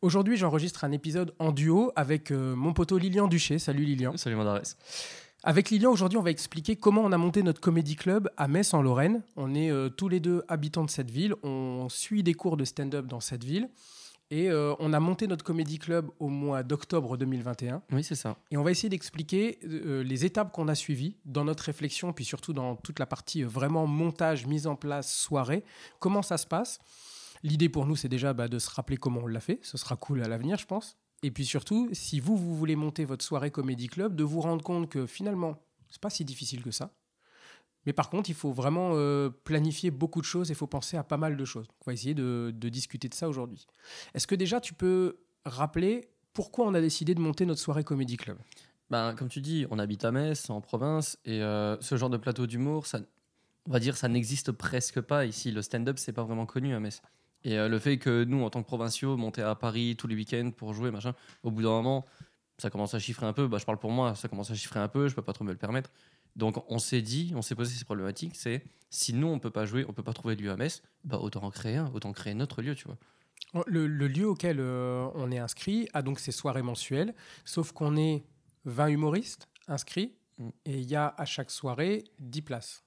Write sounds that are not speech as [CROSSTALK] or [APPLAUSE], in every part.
Aujourd'hui, j'enregistre un épisode en duo avec euh, mon poteau Lilian Duché. Salut Lilian. Salut Mandarès. Avec Lilian, aujourd'hui, on va expliquer comment on a monté notre comédie club à Metz en Lorraine. On est euh, tous les deux habitants de cette ville. On suit des cours de stand-up dans cette ville. Et euh, on a monté notre comédie club au mois d'octobre 2021. Oui, c'est ça. Et on va essayer d'expliquer euh, les étapes qu'on a suivies dans notre réflexion, puis surtout dans toute la partie euh, vraiment montage, mise en place, soirée. Comment ça se passe? L'idée pour nous, c'est déjà bah, de se rappeler comment on l'a fait. Ce sera cool à l'avenir, je pense. Et puis surtout, si vous, vous voulez monter votre soirée comédie club, de vous rendre compte que finalement, c'est pas si difficile que ça. Mais par contre, il faut vraiment euh, planifier beaucoup de choses et il faut penser à pas mal de choses. On va essayer de, discuter de ça aujourd'hui. Est-ce que déjà tu peux rappeler pourquoi on a décidé de monter notre soirée comédie club? Ben, comme tu dis, on habite à Metz, en province, et euh, ce genre de plateau d'humour, ça, on va dire, ça n'existe presque pas ici. Le stand-up, c'est pas vraiment connu à Metz. Et euh, le fait que nous, en tant que provinciaux, monter à Paris tous les week-ends pour jouer, machin, au bout d'un moment, ça commence à chiffrer un peu. Bah, je parle pour moi, ça commence à chiffrer un peu, je peux pas trop me le permettre. Donc on s'est dit, on s'est posé ces problématiques, c'est si nous on peut pas jouer, on peut pas trouver de lieu à Metz, bah autant en créer un, autant créer notre lieu, tu vois. le, le, lieu auquel euh, on est inscrit a donc ses soirées mensuelles, sauf qu'on est 20 humoristes inscrits Mm. et il y a à chaque soirée 10 places.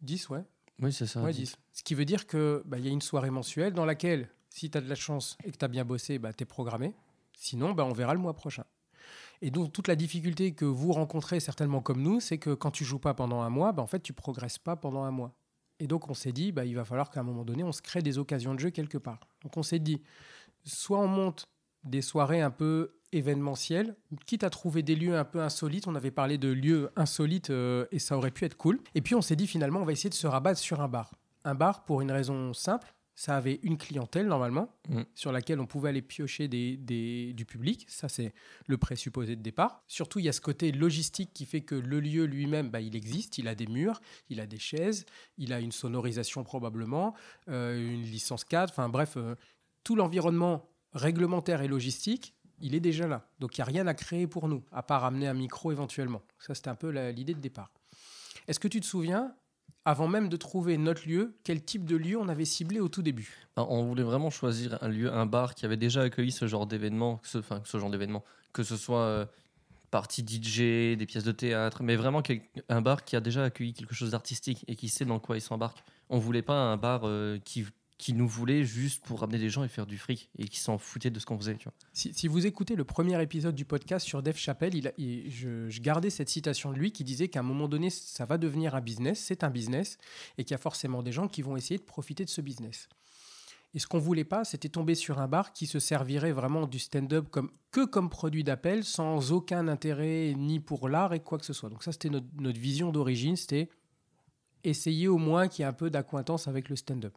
10, ouais. Oui, c'est ça. Ouais, dit. 10. Ce qui veut dire qu'il bah, y a une soirée mensuelle dans laquelle, si tu as de la chance et que tu as bien bossé, bah, tu es programmé. Sinon, bah, on verra le mois prochain. Et donc, toute la difficulté que vous rencontrez certainement comme nous, c'est que quand tu joues pas pendant un mois, bah, en fait, tu progresses pas pendant un mois. Et donc, on s'est dit, bah, il va falloir qu'à un moment donné, on se crée des occasions de jeu quelque part. Donc, on s'est dit, soit on monte des soirées un peu événementielles, quitte à trouver des lieux un peu insolites. On avait parlé de lieux insolites euh, et ça aurait pu être cool. Et puis, on s'est dit, finalement, on va essayer de se rabattre sur un bar. Un bar pour une raison simple. Ça avait une clientèle normalement Mm. sur laquelle on pouvait aller piocher des, des- du public. Ça, c'est le présupposé de départ. Surtout, il y a ce côté logistique qui fait que le lieu lui-même, bah, il existe. Il a des murs, il a des chaises, il a une sonorisation probablement, euh, une licence 4. Enfin bref, euh, tout l'environnement réglementaire et logistique, il est déjà là. Donc il n'y a rien à créer pour nous, à part amener un micro éventuellement. Ça, c'était un peu l'idée de départ. Est-ce que tu te souviens, avant même de trouver notre lieu, quel type de lieu on avait ciblé au tout début? Ben, on voulait vraiment choisir un lieu, un bar qui avait déjà accueilli ce genre d'événement, enfin ce genre d'événement, que ce soit euh, partie DJ, des pièces de théâtre, mais vraiment un bar qui a déjà accueilli quelque chose d'artistique et qui sait dans quoi il s'embarque. On voulait pas un bar euh, qui qui nous voulait juste pour ramener des gens et faire du fric et qui s'en foutait de ce qu'on faisait. Si, vous écoutez le premier épisode du podcast sur Dave Chappelle, je, gardais cette citation de lui qui disait qu'à un moment donné, ça va devenir un business, c'est un business, et qu'il y a forcément des gens qui vont essayer de profiter de ce business. Et ce qu'on voulait pas, c'était tomber sur un bar qui se servirait vraiment du stand-up que comme produit d'appel, sans aucun intérêt ni pour l'art et quoi que ce soit. Donc ça, c'était notre, notre vision d'origine, c'était essayer au moins qu'il y ait un peu d'acquaintance avec le stand-up.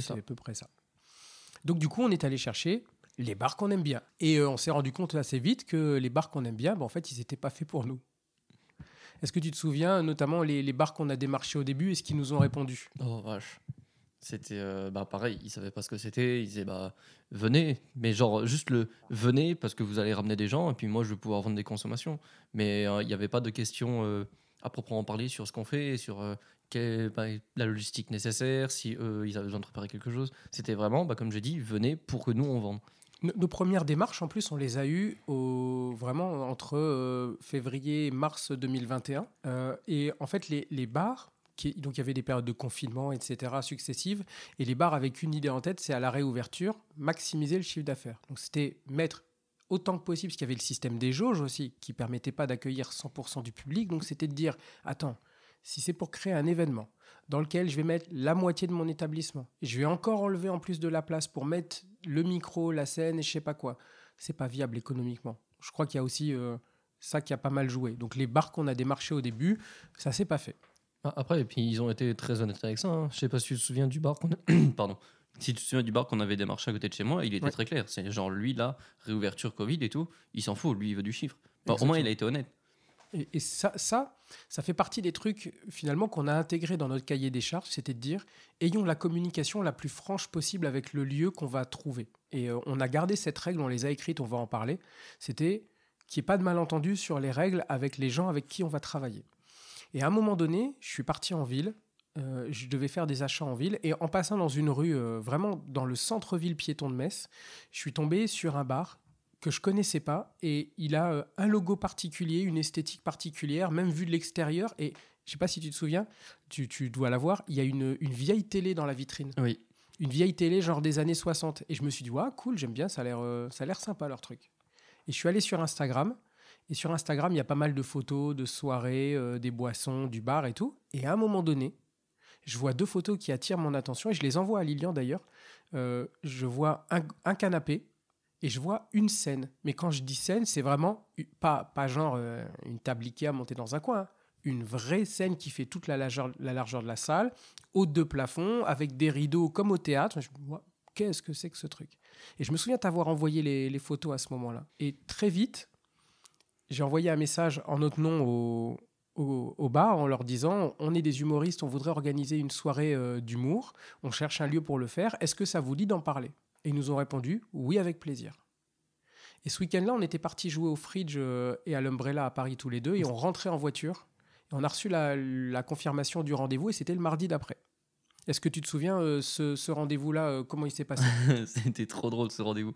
C'est à peu près ça. Donc du coup, on est allé chercher les bars qu'on aime bien. Et euh, on s'est rendu compte assez vite que les bars qu'on aime bien, bah, en fait, ils n'étaient pas faits pour nous. Est-ce que tu te souviens, notamment les, les bars qu'on a démarchés au début et ce qu'ils nous ont répondu Oh vache. C'était euh, bah pareil, ils savaient pas ce que c'était, ils disaient bah venez, mais genre juste le venez parce que vous allez ramener des gens et puis moi je vais pouvoir vendre des consommations. Mais euh, il n'y avait pas de questions euh, à proprement parler sur ce qu'on fait, sur euh, bah, la logistique nécessaire, si eux ils avaient besoin de préparer quelque chose. C'était vraiment, bah, comme j'ai dit, venez pour que nous on vende. Nos, premières démarches, en plus, on les a eues vraiment entre euh, février et mars 2021. Euh, et en fait, les, les bars, donc il y avait des périodes de confinement, etc., successives, et les bars avec une idée en tête, c'est à la réouverture, maximiser le chiffre d'affaires. Donc c'était mettre autant que possible, parce qu'il y avait le système des jauges aussi, qui permettait pas d'accueillir 100% du public. Donc c'était de dire, attends, si c'est pour créer un événement dans lequel je vais mettre la moitié de mon établissement, et je vais encore enlever en plus de la place pour mettre le micro, la scène et je sais pas quoi, c'est pas viable économiquement. Je crois qu'il y a aussi euh, ça qui a pas mal joué. Donc les bars qu'on a démarchés au début, ça s'est pas fait. Ah, Après, et puis ils ont été très honnêtes avec ça. Hein. Je sais pas si tu te souviens du bar qu'on a... [CLEARS THROAT] Pardon. Si tu te souviens du bar qu'on avait démarché à côté de chez moi, il était Ouais. très clair. C'est genre lui là, réouverture Covid et tout, il s'en fout, lui il veut du chiffre. Bon, au moins il a été honnête. Et, ça, ça, ça fait partie des trucs finalement qu'on a intégrés dans notre cahier des charges, c'était de dire ayons la communication la plus franche possible avec le lieu qu'on va trouver. Et euh, on a gardé cette règle, on les a écrites, on va en parler. C'était qu'il n'y ait pas de malentendu sur les règles avec les gens avec qui on va travailler. Et à un moment donné, je suis parti en ville euh, je devais faire des achats en ville. Et en passant dans une rue, euh, vraiment dans le centre-ville piéton de Metz, je suis tombé sur un bar que je connaissais pas. Et il a euh, un logo particulier, une esthétique particulière, même vu de l'extérieur. Et je sais pas si tu te souviens, tu, tu dois la voir, il y a une, une vieille télé dans la vitrine. Oui. Une vieille télé genre des années 60. Et je me suis dit, ouais, cool, j'aime bien, ça a l'air euh, l'air sympa leur truc. Et je suis allé sur Instagram. Et sur Instagram, il y a pas mal de photos de soirées, euh, des boissons, du bar et tout. Et à un moment donné, je vois deux photos qui attirent mon attention et je les envoie à Lilian d'ailleurs. Euh, je vois un, un canapé et je vois une scène. Mais quand je dis scène, c'est vraiment pas, pas genre euh, une table Ikea montée dans un coin. hein. Une vraie scène qui fait toute la largeur, la largeur de la salle, haute de plafond, avec des rideaux comme au théâtre. Qu'est-ce que c'est que ce truc? Et je me souviens t'avoir envoyé les, photos à ce moment-là. Et très vite, j'ai envoyé un message en notre nom au, au, au bar en leur disant on est des humoristes, on voudrait organiser une soirée euh, d'humour, on cherche un lieu pour le faire, est-ce que ça vous dit d'en parler? Et ils nous ont répondu oui, avec plaisir. Et ce week-end-là, on était partis jouer au Fridge euh, et à l'Umbrella à Paris tous les deux, et on rentrait en voiture. Et on a reçu la, confirmation du rendez-vous, et c'était le mardi d'après. Est-ce que tu te souviens, euh, ce, rendez-vous-là, euh, comment il s'est passé? [LAUGHS] C'était trop drôle ce rendez-vous.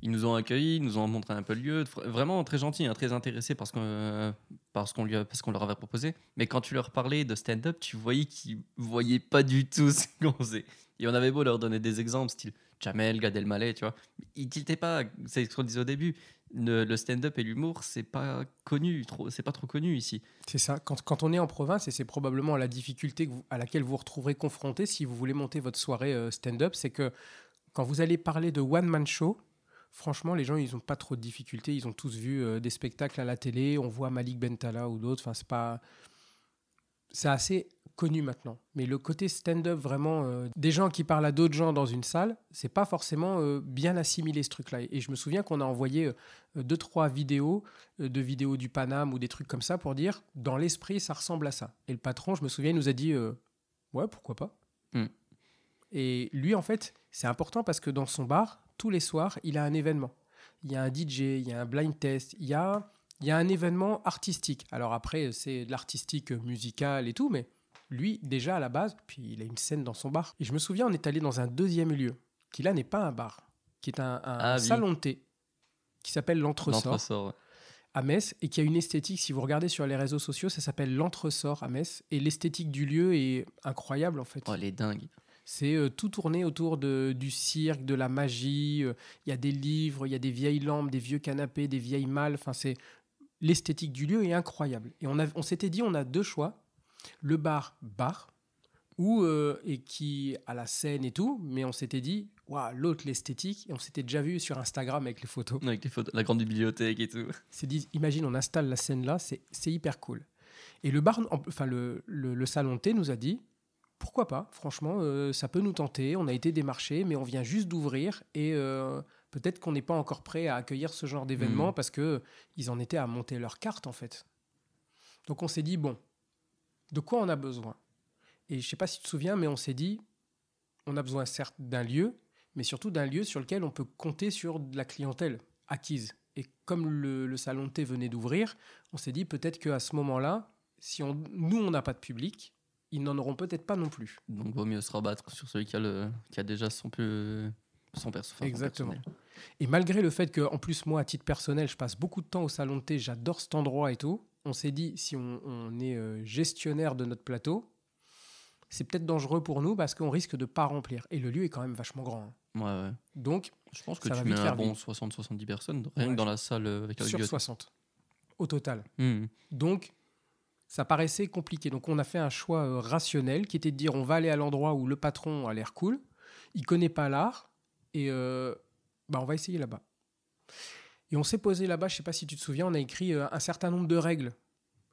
Ils nous ont accueillis, ils nous ont montré un peu le lieu. Vra- Vraiment très gentil, hein, très intéressé parce qu'on euh, parce qu'on leur avait proposé. Mais quand tu leur parlais de stand-up, tu voyais qu'ils voyaient pas du tout [LAUGHS] ce qu'on faisait. Et on avait beau leur donner des exemples, style Jamel, Gad Elmaleh, tu vois. Ils tiltaient pas, c'est ce qu'on disait au début. Le, stand-up et l'humour, c'est pas connu, trop, c'est pas trop connu ici. C'est ça. Quand, quand on est en province, et c'est probablement la difficulté à laquelle vous vous retrouverez confronté si vous voulez monter votre soirée euh, stand-up, c'est que quand vous allez parler de one-man show, franchement, les gens, ils n'ont pas trop de difficultés. Ils ont tous vu euh, des spectacles à la télé. On voit Malik Bentala ou d'autres. Enfin, c'est pas. C'est assez connu maintenant. Mais le côté stand-up, vraiment, euh, des gens qui parlent à d'autres gens dans une salle, c'est pas forcément euh, bien assimilé ce truc-là. Et je me souviens qu'on a envoyé euh, deux, trois vidéos euh, de vidéos du Paname ou des trucs comme ça pour dire dans l'esprit ça ressemble à ça. Et le patron, je me souviens, il nous a dit ouais pourquoi pas. Mm. Et lui en fait c'est important parce que dans son bar tous les soirs il a un événement. Il y a un DJ, il y a un blind test, il y a il y a un événement artistique. Alors après c'est de l'artistique musical et tout, mais lui déjà à la base puis il a une scène dans son bar. Et je me souviens on est allé dans un deuxième lieu qui là n'est pas un bar, qui est un, un Ah salon de thé qui s'appelle l'entresort ouais. à Metz et qui a une esthétique, si vous regardez sur les réseaux sociaux, ça s'appelle l'entresort à Metz. Et l'esthétique du lieu est incroyable en fait. Oh, elle est dingue. C'est euh, tout tourné autour de, du cirque, de la magie. euh, Il y a des livres, il y a des vieilles lampes, des vieux canapés, des vieilles malles. Enfin, c'est l'esthétique du lieu est incroyable. Et on, a- on s'était dit, on a deux choix le bar bar ou euh, et qui a la scène et tout. Mais on s'était dit, waouh, l'autre l'esthétique. Et on s'était déjà vu sur Instagram avec les photos. Avec les photos, la grande bibliothèque et tout. C'est dit, imagine, on installe la scène là, c'est c'est hyper cool. Et le bar, en- enfin le, le, le salon thé nous a dit, pourquoi pas, franchement, euh, ça peut nous tenter. On a été démarché, mais on vient juste d'ouvrir et euh, peut-être qu'on n'est pas encore prêt à accueillir ce genre d'événement Mhm. parce que ils en étaient à monter leur carte en fait. Donc on s'est dit bon, de quoi on a besoin? Et je sais pas si tu te souviens, mais on s'est dit, on a besoin certes d'un lieu, mais surtout d'un lieu sur lequel on peut compter sur de la clientèle acquise. Et comme le, le salon de thé venait d'ouvrir, on s'est dit peut-être qu'à ce moment-là, si on, nous, on n'a pas de public, ils n'en auront peut-être pas non plus. Donc, vaut mieux se rabattre sur celui qui a, le, qui a déjà son, peu, son, perso, Exactement. personnel. Et malgré le fait que, en plus, moi, à titre personnel, je passe beaucoup de temps au salon de thé, j'adore cet endroit et tout, on s'est dit, si on, on est euh, gestionnaire de notre plateau, c'est peut-être dangereux pour nous parce qu'on risque de pas remplir. Et le lieu est quand même vachement grand. hein. Ouais, ouais. Donc, Je pense que Ça va tu mets un bon vite. 60-70 personnes, rien Ouais. que dans la salle euh, avec la sur bibliothèque. 60 au total. Hmm. Donc, ça paraissait compliqué. Donc, on a fait un choix euh, rationnel qui était de dire on va aller à l'endroit où le patron a l'air cool, il connaît pas l'art, et euh, bah, on va essayer là-bas. Et on s'est posé là-bas, je sais pas si tu te souviens, on a écrit euh, un certain nombre de règles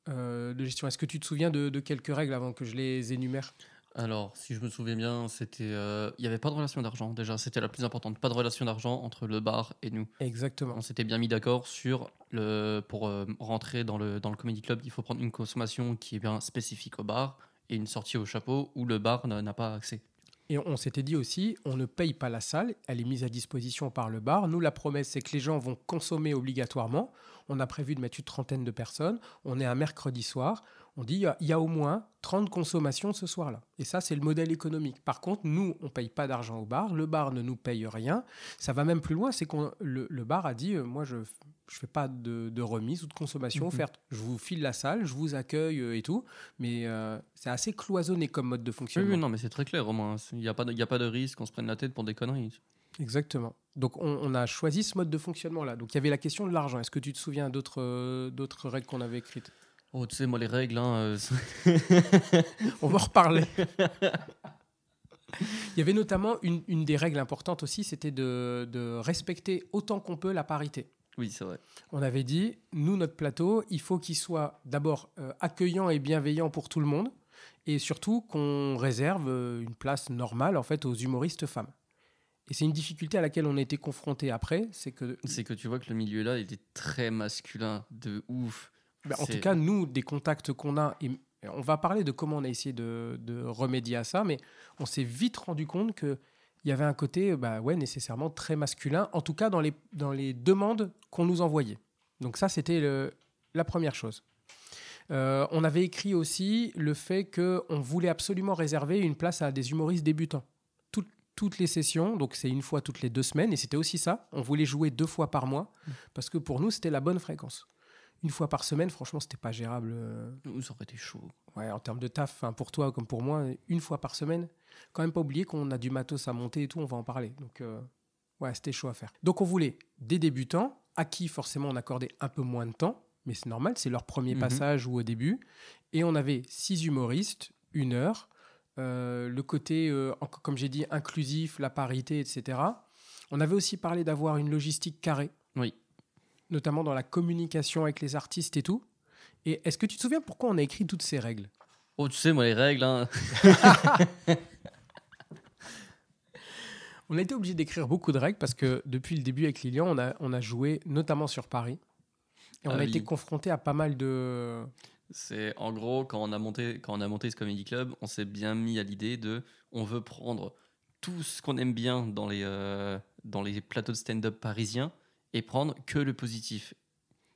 euh, de gestion. Est-ce que tu te souviens de, de quelques règles avant que je les énumère? Alors, si je me souviens bien, c'était, euh, il n'y avait pas de relation d'argent déjà, c'était la plus importante. Pas de relation d'argent entre le bar et nous. Exactement. On s'était bien mis d'accord sur le pour euh, rentrer dans le dans le comedy club, il faut prendre une consommation qui est bien spécifique au bar et une sortie au chapeau où le bar n'a pas accès. Et on s'était dit aussi, on ne paye pas la salle, elle est mise à disposition par le bar. Nous, la promesse, c'est que les gens vont consommer obligatoirement. On a prévu de mettre une trentaine de personnes. On est un mercredi soir. On dit il y a- au moins 30 consommations ce soir-là. Et ça, c'est le modèle économique. Par contre, nous, on paye pas d'argent au bar. Le bar ne nous paye rien. Ça va même plus loin. C'est que le, le bar a dit euh, moi, je je fais pas de, de remise ou de consommation Mhm. offerte. Je vous file la salle, je vous accueille euh, et tout. Mais euh, c'est assez cloisonné comme mode de Oui, fonctionnement. oui, non, mais c'est très clair au moins. Il n'y a, pas de- y a pas de risque qu'on se prenne la tête pour des conneries. Exactement. Donc on, on a choisi ce mode de fonctionnement-là. Donc il y avait la question de l'argent. Est-ce que tu te souviens d'autres euh, d'autres règles qu'on avait écrites? Oh, tu sais, moi, les règles, hein, euh, [LAUGHS] On va en reparler. Il y avait notamment une, une des règles importantes aussi, c'était de, de respecter autant qu'on peut la parité. Oui, c'est vrai. On avait dit, nous, notre plateau, il faut qu'il soit d'abord euh, accueillant et bienveillant pour tout le monde, et surtout qu'on réserve euh, une place normale en fait aux humoristes femmes. Et c'est une difficulté à laquelle on a été confronté après, c'est que C'est que tu vois que le milieu là, il est très masculin, de ouf. Ben, en tout cas, nous, des contacts qu'on a, et on va parler de comment on a essayé de, de remédier à ça, mais on s'est vite rendu compte qu'il y avait un côté bah, ouais, nécessairement très masculin, en tout cas dans les, dans les demandes qu'on nous envoyait. Donc ça, c'était la première chose. Euh, on avait écrit aussi le fait qu'on voulait absolument réserver une place à des humoristes débutants. Toutes- toutes les sessions, donc c'est une fois toutes les deux semaines, et c'était aussi ça. On voulait jouer deux fois par mois, parce que pour nous, c'était la bonne fréquence. Une fois par semaine, franchement, c'était pas gérable. euh, Ça aurait été chaud. Ouais, en termes de taf, enfin, pour toi comme pour moi, une fois par semaine. Quand même pas oublier qu'on a du matos à monter et tout, on va en parler. Donc, euh, ouais, c'était chaud à faire. Donc, on voulait des débutants à qui forcément on accordait un peu moins de temps, mais c'est normal, c'est leur premier Mhm. passage ou au début. Et on avait six humoristes, une heure. Euh, le côté, euh, comme j'ai dit, inclusif, la parité, etc. On avait aussi parlé d'avoir une logistique carrée. Notamment dans la communication avec les artistes et tout. Et est-ce que tu te souviens pourquoi on a écrit toutes ces règles? Oh, tu sais, moi, les règles, hein. [LAUGHS] On a été obligé d'écrire beaucoup de règles parce que depuis le début avec Lilian, on a, on a joué notamment sur Paris. Et on Ah a oui. été confronté à pas mal de... C'est en gros quand on a monté quand on a monté ce comedy club, on s'est bien mis à l'idée de on veut prendre tout ce qu'on aime bien dans les euh, dans les plateaux de stand-up parisiens et prendre que le positif.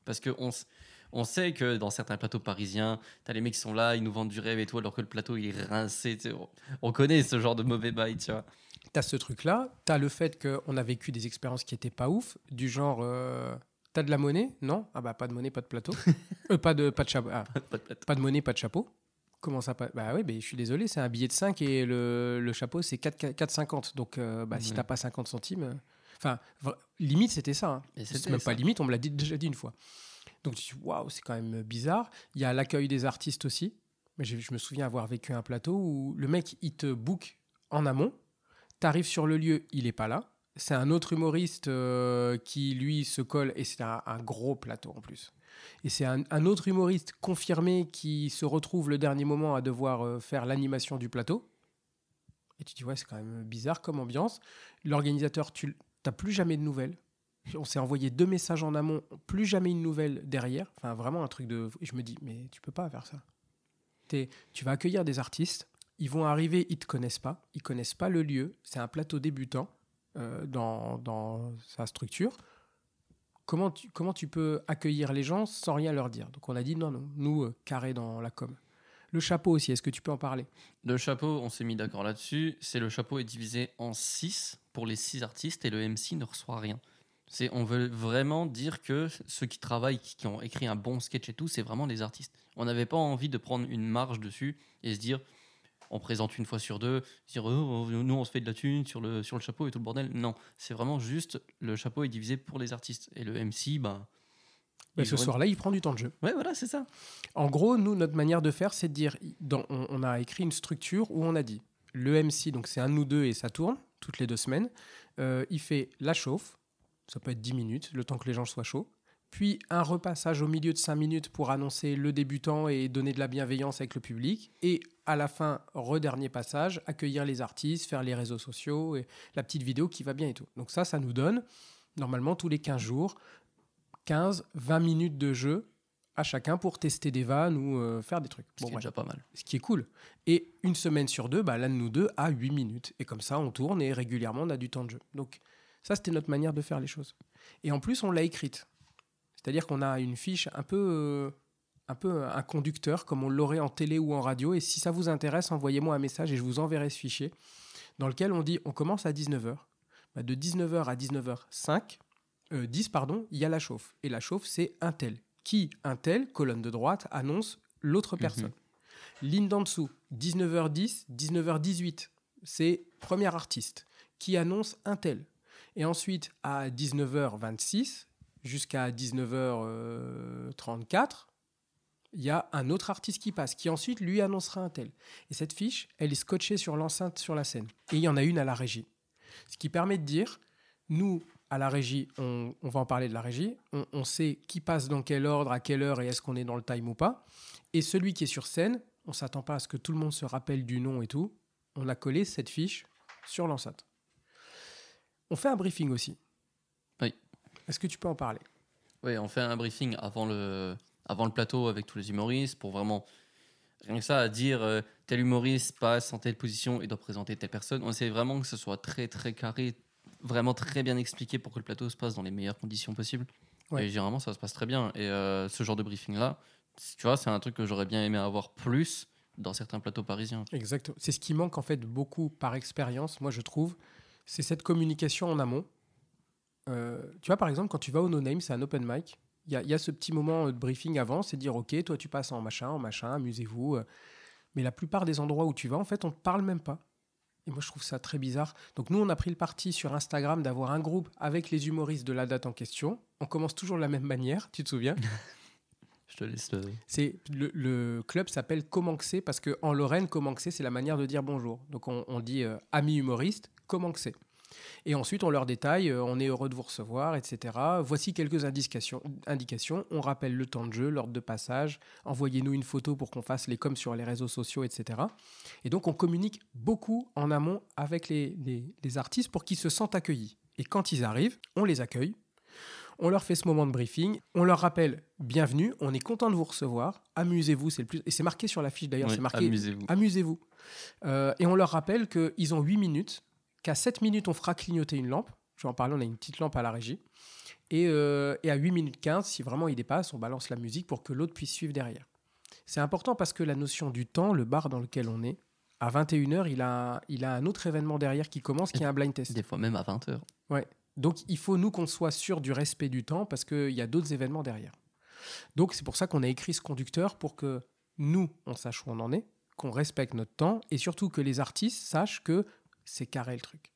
Parce que on, sait que dans certains plateaux parisiens, t'as les mecs qui sont là, ils nous vendent du rêve et tout, alors que le plateau il est rincé. On, on connaît ce genre de mauvais bail, tu vois. T'as ce truc-là, t'as le fait qu'on a vécu des expériences qui étaient pas ouf, du genre... euh, T'as de la monnaie Non? Ah bah pas de monnaie, pas de plateau. [LAUGHS] Euh, pas, de, pas de chapeau. Ah, Pas de. Pas de monnaie, pas de chapeau. Comment ça pas Bah oui, mais je suis désolé, c'est un billet de 5 et le, le chapeau c'est 4 4,50. Donc euh, bah, si Ouais. t'as pas 50 centimes. Enfin, limite c'était ça. hein. C'est même ça. pas limite, on me l'a dit- déjà dit une fois. Donc tu dis waouh, c'est quand même bizarre. Il y a l'accueil des artistes aussi. Mais je, je me souviens avoir vécu un plateau où le mec il te book en amont. T'arrives sur le lieu, il est pas là. C'est un autre humoriste euh, qui lui se colle et c'est un, un gros plateau en plus. Et c'est un, un autre humoriste confirmé qui se retrouve le dernier moment à devoir euh, faire l'animation du plateau. Et tu te dis, ouais, c'est quand même bizarre comme ambiance. L'organisateur, tu n'as plus jamais de nouvelles. On s'est envoyé deux messages en amont, plus jamais une nouvelle derrière. Enfin, vraiment un truc de. Je me dis, mais tu peux pas faire ça. Tu vas accueillir des artistes, ils vont arriver, ils te connaissent pas, ils connaissent pas le lieu. C'est un plateau débutant euh, dans, dans sa structure. Comment tu, comment tu peux accueillir les gens sans rien leur dire? Donc on a dit non, non, nous, euh, carré dans la com. Le chapeau aussi, est-ce que tu peux en parler? Le chapeau, on s'est mis d'accord là-dessus. C'est le chapeau est divisé en 6 pour les 6 artistes et le MC ne reçoit rien. C'est, on veut vraiment dire que ceux qui travaillent, qui, ont écrit un bon sketch et tout, c'est vraiment des artistes. On n'avait pas envie de prendre une marge dessus et se dire, on présente une fois sur deux, dire, oh, nous on se fait de la thune sur le, sur le chapeau et tout le bordel. Non, c'est vraiment juste, le chapeau est divisé pour les artistes. Et le MC, ben. Bah, il Ce aurait- soir-là, il prend du temps de jeu. Ouais, voilà, c'est ça. En gros, nous, notre manière de faire, c'est de dire, dans- on, on a écrit une structure où on a dit, le MC, donc c'est un nous deux et ça tourne toutes les deux semaines, euh, il fait la chauffe, ça peut être 10 minutes, le temps que les gens soient chauds, puis un repassage au milieu de 5 minutes pour annoncer le débutant et donner de la bienveillance avec le public, et à la fin, re-dernier passage, accueillir les artistes, faire les réseaux sociaux, et la petite vidéo qui va bien et tout. Donc ça, ça nous donne, normalement, tous les 15 jours, 15, 20 minutes de jeu à chacun pour tester des vannes ou euh, faire des trucs. Ce Bon, qui est déjà pas mal. ce qui est cool. Et une semaine sur deux, bah, l'un de nous deux a 8 minutes. Et comme ça, on tourne et régulièrement, on a du temps de jeu. Donc ça, c'était notre manière de faire les choses. Et en plus, on l'a écrite. C'est-à-dire qu'on a une fiche un peu, euh, un peu un conducteur comme on l'aurait en télé ou en radio. Et si ça vous intéresse, envoyez-moi un message et je vous enverrai ce fichier dans lequel on dit on commence à 19h. Bah, de 19h à 19h05, 10, pardon, il y a la chauffe. Et la chauffe, c'est un tel. Qui, un tel, colonne de droite, annonce l'autre personne. Ligne d'en dessous, 19h10, 19h18, c'est premier artiste qui annonce un tel. Et ensuite, à 19h26 jusqu'à 19h34, il y a un autre artiste qui passe, qui ensuite lui annoncera un tel. Et cette fiche, elle est scotchée sur l'enceinte sur la scène. Et il y en a une à la régie. Ce qui permet de dire, nous, à la régie, on, va en parler de la régie, on, sait qui passe dans quel ordre, à quelle heure et est-ce qu'on est dans le time ou pas. Et celui qui est sur scène, on s'attend pas à ce que tout le monde se rappelle du nom et tout. On a collé cette fiche sur l'enceinte. On fait un briefing aussi. Oui. Est-ce que tu peux en parler? Oui, on fait un briefing avant le, avant le plateau avec tous les humoristes pour vraiment rien que ça à dire euh, tel humoriste passe en telle position et doit présenter telle personne. On essaie vraiment que ce soit très très carré, vraiment très bien expliqué pour que le plateau se passe dans les meilleures conditions possibles. Et généralement ça se passe très bien. Et euh, ce genre de briefing là, tu vois, c'est un truc que j'aurais bien aimé avoir plus dans certains plateaux parisiens. Exactement. C'est ce qui manque en fait beaucoup par expérience, moi je trouve, c'est cette communication en amont. Euh, tu vois, par exemple, quand tu vas au No Name, c'est un open mic il y, a ce petit moment de briefing avant, c'est dire ok, toi tu passes en machin, en machin, amusez-vous. Euh. Mais la plupart des endroits où tu vas, en fait, on ne parle même pas. Et moi, je trouve ça très bizarre. Donc, nous, on a pris le parti sur Instagram d'avoir un groupe avec les humoristes de la date en question. On commence toujours de la même manière, tu te souviens? [LAUGHS] Je te laisse le. C'est le, club s'appelle Comanxé parce qu'en Lorraine, Comanxé, c'est la manière de dire bonjour. Donc, on, dit euh, ami humoriste, Comanxé. Et ensuite, on leur détaille, euh, on est heureux de vous recevoir, etc. Voici quelques indications. indications. On rappelle le temps de jeu, l'ordre de passage. Envoyez-nous une photo pour qu'on fasse les coms sur les réseaux sociaux, etc. Et donc, on communique beaucoup en amont avec les, les artistes pour qu'ils se sentent accueillis. Et quand ils arrivent, on les accueille. On leur fait ce moment de briefing, on leur rappelle bienvenue, on est content de vous recevoir, amusez-vous, c'est le plus et c'est marqué sur la fiche d'ailleurs, c'est marqué amusez-vous. Amusez-vous. Euh, et on leur rappelle qu'ils ont 8 minutes qu'à 7 minutes, on fera clignoter une lampe. Je vais en parler, on a une petite lampe à la régie. Et, euh, à 8 minutes 15, si vraiment il dépasse, on balance la musique pour que l'autre puisse suivre derrière. C'est important parce que la notion du temps, le bar dans lequel on est, à 21h, il a, il a un autre événement derrière qui commence, qui est un blind test. Des fois même à 20h. Ouais. Donc il faut, nous, qu'on soit sûr du respect du temps parce qu'il y a d'autres événements derrière. Donc c'est pour ça qu'on a écrit ce conducteur pour que nous, on sache où on en est, qu'on respecte notre temps et surtout que les artistes sachent que c'est carré le truc.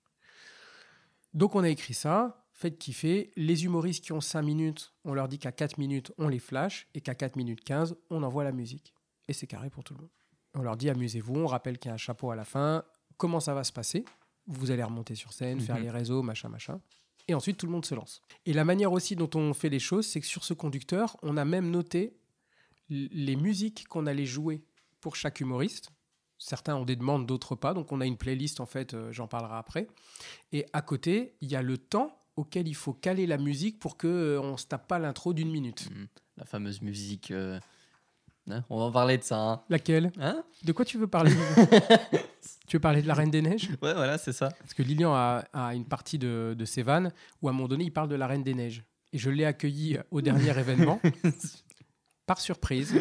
Donc on a écrit ça, faites kiffer. Les humoristes qui ont 5 minutes, on leur dit qu'à 4 minutes, on les flash et qu'à 4 minutes 15, on envoie la musique. Et c'est carré pour tout le monde. On leur dit amusez-vous, on rappelle qu'il y a un chapeau à la fin, comment ça va se passer? Vous allez remonter sur scène, faire mhm. les réseaux, machin, machin. Et ensuite, tout le monde se lance. Et la manière aussi dont on fait les choses, c'est que sur ce conducteur, on a même noté les musiques qu'on allait jouer pour chaque humoriste. Certains ont des demandes, d'autres pas. Donc on a une playlist, en fait, euh, j'en parlerai après. Et à côté, il y a le temps auquel il faut caler la musique pour qu'on euh, on ne se tape pas l'intro d'une minute. Mmh. La fameuse musique... Euh, hein, on va en parler de ça. Hein. Laquelle? Hein? De quoi tu veux parler? [LAUGHS] Tu veux parler de la Reine des Neiges? Ouais, voilà, c'est ça. Parce que Lilian a, a une partie de, de, ses vannes où à un moment donné, il parle de la Reine des Neiges. Et je l'ai accueilli au dernier [LAUGHS] événement. par surprise,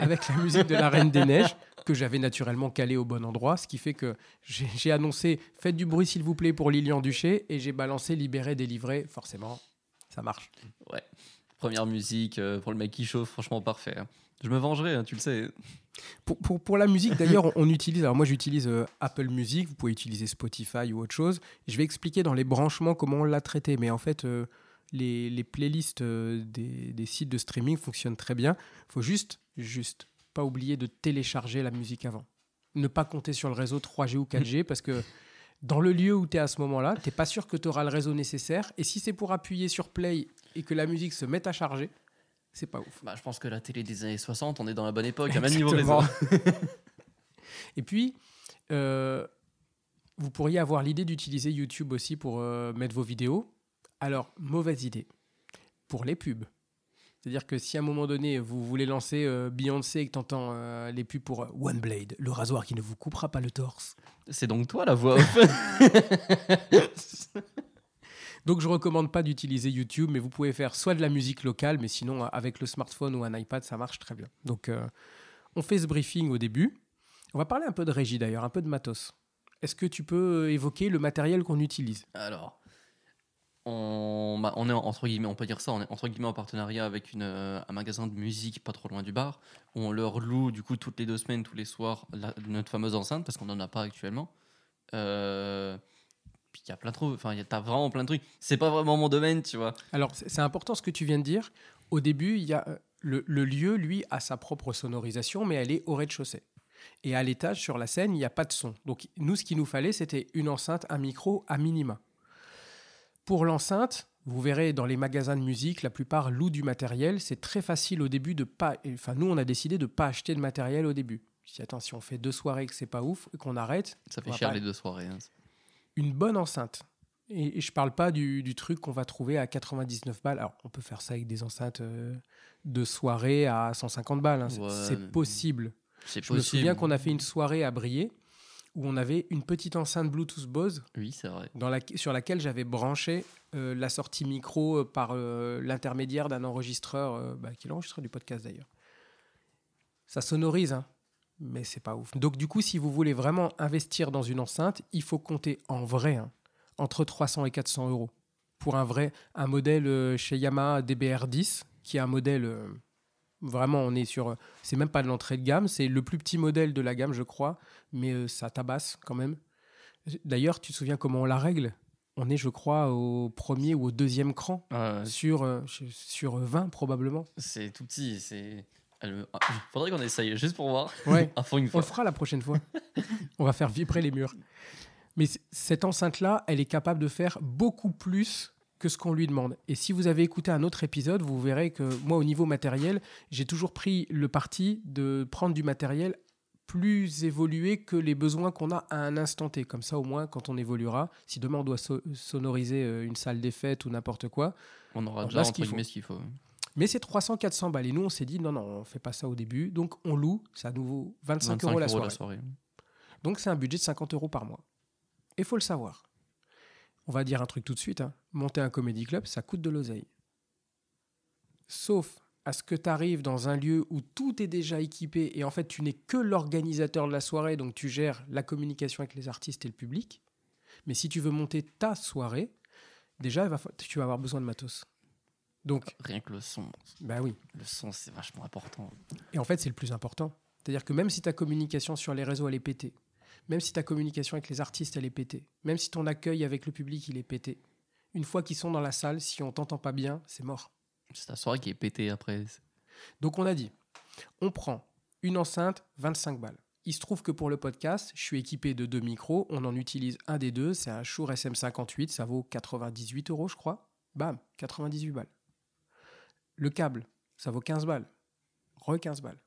avec la musique de la Reine des Neiges, que j'avais naturellement calée au bon endroit, ce qui fait que j'ai annoncé Faites du bruit s'il vous plaît pour Lilian Duché, et j'ai balancé Libéré, délivré, forcément, ça marche. Ouais, première musique euh, pour le mec qui chauffe, franchement parfait. Hein. Je me vengerai, hein, tu le sais. Pour, pour, pour la musique, d'ailleurs, on, utilise, alors moi j'utilise euh, Apple Music, vous pouvez utiliser Spotify ou autre chose. Je vais expliquer dans les branchements comment on l'a traité, mais en fait... Euh, les, playlists euh, des, sites de streaming fonctionnent très bien. Il faut juste, juste pas oublier de télécharger la musique avant. Ne pas compter sur le réseau 3G ou 4G [LAUGHS] parce que dans le lieu où tu es à ce moment-là, tu n'es pas sûr que tu auras le réseau nécessaire. Et si c'est pour appuyer sur play et que la musique se mette à charger, c'est pas ouf. Bah, je pense que la télé des années 60, on est dans la bonne époque, à même niveau réseau. [LAUGHS] et puis, euh, vous pourriez avoir l'idée d'utiliser YouTube aussi pour euh, mettre vos vidéos. Alors, mauvaise idée pour les pubs. C'est-à-dire que si à un moment donné, vous voulez lancer euh, Beyoncé et que tu entends euh, les pubs pour euh, One Blade, le rasoir qui ne vous coupera pas le torse. C'est donc toi la voix [LAUGHS] [LAUGHS] Donc je recommande pas d'utiliser YouTube, mais vous pouvez faire soit de la musique locale, mais sinon avec le smartphone ou un iPad, ça marche très bien. Donc euh, on fait ce briefing au début. On va parler un peu de régie d'ailleurs, un peu de matos. Est-ce que tu peux évoquer le matériel qu'on utilise? Alors, on, bah, on est entre guillemets, on peut dire ça, on est entre guillemets en partenariat avec une, euh, un magasin de musique pas trop loin du bar, où on leur loue du coup toutes les deux semaines, tous les soirs, notre fameuse enceinte, parce qu'on n'en a pas actuellement. Euh, puis il y a plein de trucs, enfin, t'as vraiment plein de trucs. C'est pas vraiment mon domaine, tu vois. Alors, c'est c'est important ce que tu viens de dire. Au début, il y a, euh, le, le lieu, lui, a sa propre sonorisation, mais elle est au rez-de-chaussée. Et à l'étage, sur la scène, il n'y a pas de son. Donc, nous, ce qu'il nous fallait, c'était une enceinte, un micro à minima. Pour l'enceinte, vous verrez dans les magasins de musique, la plupart louent du matériel. C'est très facile au début de pas. Enfin, nous, on a décidé de pas acheter de matériel au début. Si attends, si on fait deux soirées que c'est pas ouf et qu'on arrête, Ça fait cher pas- les deux soirées. hein. une bonne enceinte. Et, et je parle pas du, du truc qu'on va trouver à 99 balles. Alors, on peut faire ça avec des enceintes euh, de soirée à 150 balles. hein. C'est- Ouais, c'est possible. Je me souviens qu'on a fait une soirée à Briey où on avait une petite enceinte Bluetooth Bose Oui, c'est vrai. dans la, sur laquelle j'avais branché euh, la sortie micro euh, par euh, l'intermédiaire d'un enregistreur, bah, qui est l'enregistreur du podcast d'ailleurs. Ça sonorise, hein, mais c'est pas ouf. Donc du coup, si vous voulez vraiment investir dans une enceinte, il faut compter en vrai hein, entre 300 et 400 euros pour un vrai un modèle chez Yamaha DBR10 qui est un modèle vraiment on est sur c'est même pas de l'entrée de gamme c'est le plus petit modèle de la gamme je crois mais euh, ça tabasse quand même d'ailleurs tu te souviens comment on la règle? On est je crois au premier ou au deuxième cran Ouais, sur euh, sur 20 probablement c'est tout petit. C'est. Elle- ah, Faudrait qu'on essaye juste pour voir. ouais [LAUGHS] À fond une On fois. le fera la prochaine fois. [LAUGHS] On va faire vibrer les murs. Mais cette enceinte-là, elle est capable de faire beaucoup plus que ce qu'on lui demande. Et si vous avez écouté un autre épisode, vous verrez que moi, au niveau matériel, j'ai toujours pris le parti de prendre du matériel plus évolué que les besoins qu'on a à un instant T. Comme ça, au moins, quand on évoluera, si demain on doit so- sonoriser euh, une salle des fêtes ou n'importe quoi, On aura On déjà ce qu'il faut. guillemets ce qu'il faut. mais c'est 300-400 balles. Et nous, on s'est dit, non, non, on fait pas ça au début. Donc, on loue, c'est à nouveau 25, 25 euros la soirée. soirée. Donc c'est un budget de 50 euros par mois. Et il faut le savoir. On va dire un truc tout de suite. hein. Monter un comédie club, ça coûte de l'oseille. Sauf à ce que tu arrives dans un lieu où tout est déjà équipé et en fait tu n'es que l'organisateur de la soirée, donc tu gères la communication avec les artistes et le public. Mais si tu veux monter ta soirée, déjà tu vas avoir besoin de matos. Donc, Rien que le son. bah oui. Le son, c'est vachement important. Et en fait, c'est le plus important. C'est-à-dire que même si ta communication sur les réseaux, elle est pétée, même si ta communication avec les artistes, elle est pétée, même si ton accueil avec le public, il est pété, une fois qu'ils sont dans la salle, si on t'entend pas bien, c'est mort. C'est ta soirée qui est pétée après. Donc on a dit, on prend une enceinte, 25 balles. Il se trouve que pour le podcast, je suis équipé de deux micros, on en utilise un des deux, c'est un Shure SM58, ça vaut 98 euros je crois. Bam, 98 balles. Le câble, ça vaut 15 balles. Re 15 balles.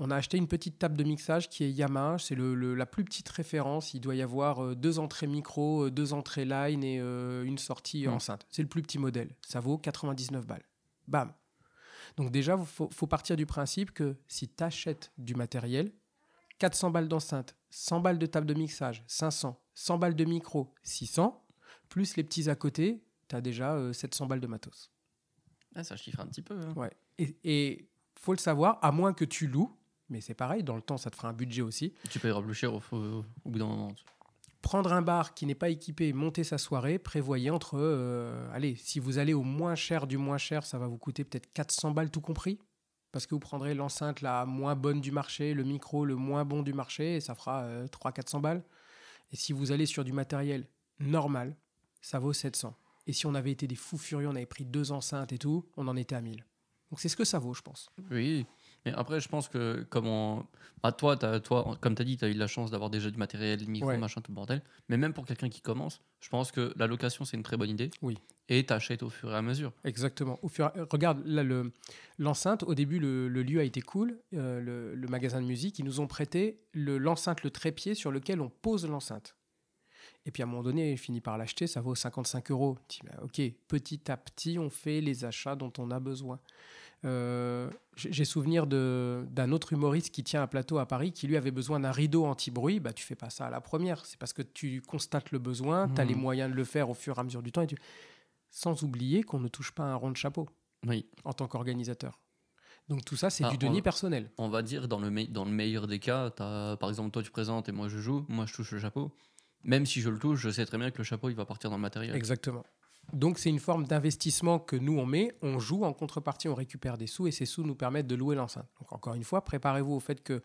On a acheté une petite table de mixage qui est Yamaha, c'est le, le- la plus petite référence. Il doit y avoir euh, deux entrées micro, euh, deux entrées line et euh, une sortie Mm. enceinte. C'est le plus petit modèle. Ça vaut 99 balles. Bam. Donc déjà, il faut, faut partir du principe que si tu achètes du matériel, 400 balles d'enceinte, 100 balles de table de mixage, 500, 100 balles de micro, 600, plus les petits à côté, tu as déjà euh, 700 balles de matos. Ah, ça chiffre un petit peu. hein. Ouais. Et, et faut le savoir, à moins que tu loues, mais c'est pareil, dans le temps, ça te fera un budget aussi. Tu payeras plus cher au, au- au bout d'un moment. Prendre un bar qui n'est pas équipé, monter sa soirée, prévoyez entre, euh, allez, si vous allez au moins cher du moins cher, ça va vous coûter peut-être 400 balles tout compris, parce que vous prendrez l'enceinte la moins bonne du marché, le micro le moins bon du marché, et ça fera 300-400 balles. Et si vous allez sur du matériel normal, ça vaut 700. Et si on avait été des fous furieux, on avait pris deux enceintes et tout, on en était à 1000. Donc c'est ce que ça vaut, je pense. Oui. Mais après, je pense que comme on... bah, toi, t'as- toi, comme tu as dit, tu as eu de la chance d'avoir déjà du matériel, micro, Ouais. machin, tout le bordel. Mais même pour quelqu'un qui commence, je pense que la location, c'est une très bonne idée. Oui. Et t'achètes au fur et à mesure. Exactement. Au fur et- regarde, là, le- l'enceinte, au début, le, le lieu a été cool. euh, le, le magasin de musique, ils nous ont prêté le- l'enceinte, le, trépied sur lequel on pose l'enceinte. Et puis à un moment donné, il finit par l'acheter, ça vaut 55 euros. Tu dis, bah, ok, petit à petit, on fait les achats dont on a besoin. Euh, J'ai souvenir d'un autre humoriste qui tient un plateau à Paris qui lui avait besoin d'un rideau anti-bruit. Bah, tu fais pas ça à la première. C'est parce que tu constates le besoin, tu as les moyens de le faire au fur et à mesure du temps. Et tu... sans oublier qu'on ne touche pas un rond de chapeau Oui. en tant qu'organisateur. Donc tout ça, c'est Ah, du on- denier personnel. On va dire, dans le, me- dans le meilleur des cas, par exemple, toi tu présentes et moi je joue, moi je touche le chapeau. Même si je le touche, je sais très bien que le chapeau il va partir dans le matériel. Exactement. Donc c'est une forme d'investissement que nous on met, on joue en contrepartie, on récupère des sous et ces sous nous permettent de louer l'enceinte. Donc encore une fois, préparez-vous au fait que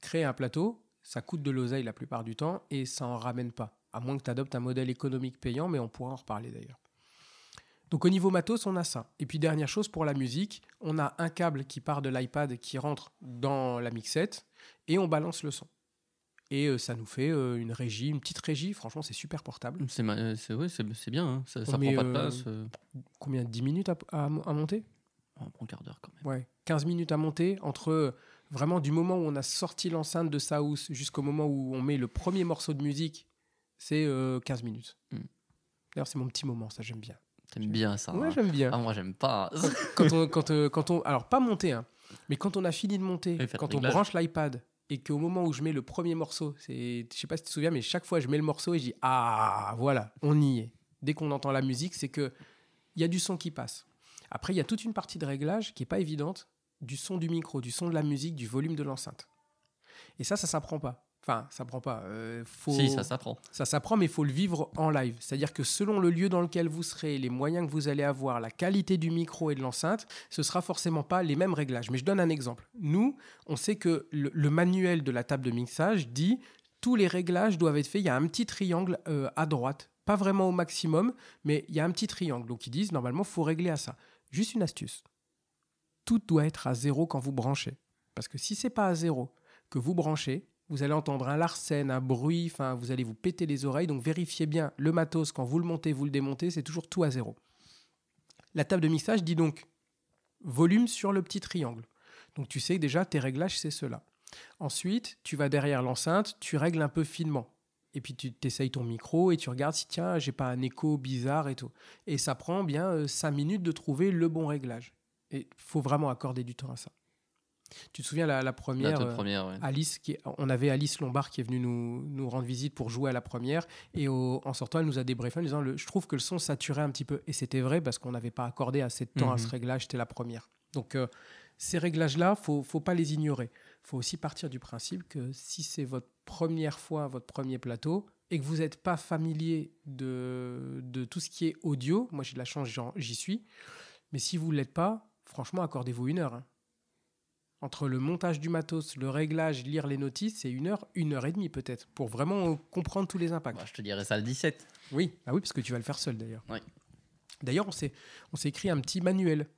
créer un plateau, ça coûte de l'oseille la plupart du temps et ça en ramène pas. À moins que tu adoptes un modèle économique payant, mais on pourra en reparler d'ailleurs. Donc au niveau matos, on a ça. Et puis dernière chose pour la musique, on a un câble qui part de l'iPad qui rentre dans la mixette et on balance le son. Et euh, ça nous fait euh, une régie, une petite régie. Franchement, c'est super portable. C'est ouais, c'est bien, hein. ça, ça prend pas de euh, place. euh, Combien 10 minutes à, à- à monter? Un bon quart d'heure quand même. Ouais, 15 minutes à monter entre euh, vraiment du moment où on a sorti l'enceinte de sa housse jusqu'au moment où on met le premier morceau de musique, c'est euh, 15 minutes. Mm. D'ailleurs, c'est mon petit moment, ça j'aime bien. T'aimes bien ça. ouais, hein. j'aime bien. Ah, moi j'aime pas. quand, on, quand, euh, quand on, alors pas monter, hein, mais quand on a fini de monter, quand on branche l'iPad et qu'au moment où je mets le premier morceau, c'est, je sais pas si tu te souviens, mais chaque fois je mets le morceau et je dis ah voilà, on y est. Dès qu'on entend la musique, c'est que il y a du son qui passe. Après, il y a toute une partie de réglage qui est pas évidente du son du micro, du son de la musique, du volume de l'enceinte. Et ça, ça s'apprend pas. Enfin, ça s'apprend pas. Euh, faut... Si, ça s'apprend. Ça s'apprend, mais il faut le vivre en live. C'est-à-dire que selon le lieu dans lequel vous serez, les moyens que vous allez avoir, la qualité du micro et de l'enceinte, ce sera forcément pas les mêmes réglages. Mais je donne un exemple. Nous, on sait que le, le manuel de la table de mixage dit tous les réglages doivent être faits. Il y a un petit triangle euh, à droite, pas vraiment au maximum, mais il y a un petit triangle. Donc ils disent normalement, faut régler à ça. Juste une astuce. Tout doit être à zéro quand vous branchez. Parce que si c'est pas à zéro que vous branchez, vous allez entendre un larcène, un bruit, enfin, vous allez vous péter les oreilles. Donc vérifiez bien le matos quand vous le montez, vous le démontez, c'est toujours tout à zéro. La table de mixage dit donc volume sur le petit triangle. Donc tu sais que déjà tes réglages c'est cela. Ensuite, tu vas derrière l'enceinte, tu règles un peu finement. Et puis tu t'essayes ton micro et tu regardes si tiens, j'ai pas un écho bizarre et tout. Et ça prend bien 5 minutes de trouver le bon réglage. Et faut vraiment accorder du temps à ça. Tu te souviens la, la La première euh, ouais. Alice, qui, on avait Alice Lombard qui est venue nous, nous rendre visite pour jouer à la première. Et au- en sortant, elle nous a débriefé en disant le- Je trouve que le son saturait un petit peu. Et c'était vrai parce qu'on n'avait pas accordé assez de temps à Mhm. ce réglage. C'était la première. Donc, euh, ces réglages-là, il faut, faut pas les ignorer. Il faut aussi partir du principe que si c'est votre première fois, votre premier plateau, et que vous n'êtes pas familier de, de tout ce qui est audio, moi j'ai de la chance, j'y suis. Mais si vous ne l'êtes pas, franchement, accordez-vous une heure. hein. Entre le montage du matos, le réglage, lire les notices, c'est une heure, une heure et demie peut-être, pour vraiment euh, comprendre tous les impacts. Bah, je te dirais ça le 17. Oui, ah oui, parce que tu vas le faire seul d'ailleurs. Oui. D'ailleurs, on s'est, on s'est écrit un petit manuel.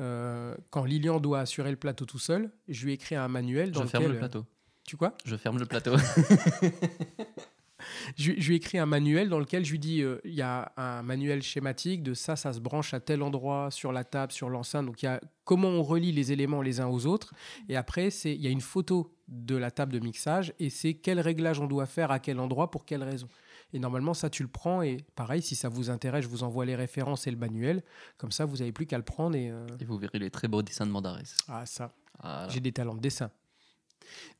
Euh, quand Lilian doit assurer le plateau tout seul, je lui ai écrit un manuel dans Je ferme le plateau. Tu quoi? Je ferme le plateau. [LAUGHS] je, je lui ai écrit un manuel dans lequel je lui dis euh, il y a un manuel schématique de ça, ça se branche à tel endroit sur la table, sur l'enceinte. Donc il y a comment on relie les éléments les uns aux autres. Et après, c'est il y a une photo de la table de mixage et c'est quel réglage on doit faire à quel endroit pour quelle raison. Et normalement, ça, tu le prends. Et pareil, si ça vous intéresse, je vous envoie les références et le manuel. Comme ça, vous n'avez plus qu'à le prendre. Et euh, Et vous verrez les très beaux dessins de Mandarès. ah, ça, Voilà. j'ai des talents de dessin.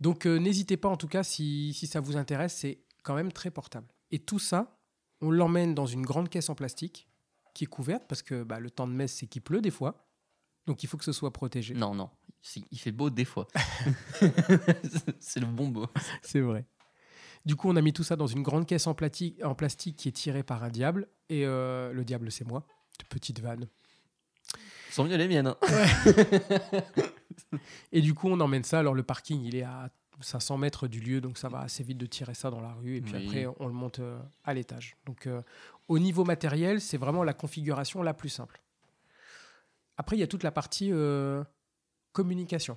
Donc euh, n'hésitez pas en tout cas si, si ça vous intéresse, c'est quand même très portable. Et tout ça, on l'emmène dans une grande caisse en plastique qui est couverte parce que bah, le temps de messe c'est qu'il pleut des fois. Donc il faut que ce soit protégé. Non, non. Il fait beau des fois. [LAUGHS] [LAUGHS] c'est le bon beau. C'est vrai. Du coup, on a mis tout ça dans une grande caisse en plastique qui est tirée par un diable. Et euh, le diable, c'est moi. De petite vanne. Sont mieux les miennes. hein. [LAUGHS] Et du coup, on emmène ça. Alors, le parking, il est à 500 mètres du lieu, donc ça va assez vite de tirer ça dans la rue. Et puis Oui. après, on le monte euh, à l'étage. Donc, euh, au niveau matériel, c'est vraiment la configuration la plus simple. Après, il y a toute la partie euh, communication.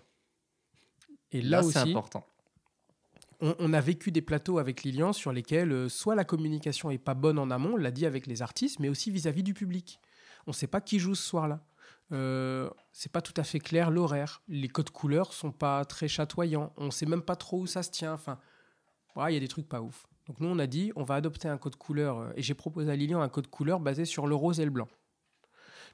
Et là, Là, c'est important. on, on a vécu des plateaux avec Lilian sur lesquels soit la communication est pas bonne en amont, on l'a dit avec les artistes, mais aussi vis-à-vis du public. On ne sait pas qui joue ce soir-là. Euh, c'est pas tout à fait clair l'horaire. Les codes couleurs sont pas très chatoyants. On sait même pas trop où ça se tient. Enfin, il y a des trucs pas ouf. Donc nous, on a dit, on va adopter un code couleur. euh, et j'ai proposé à Lilian un code couleur basé sur le rose et le blanc.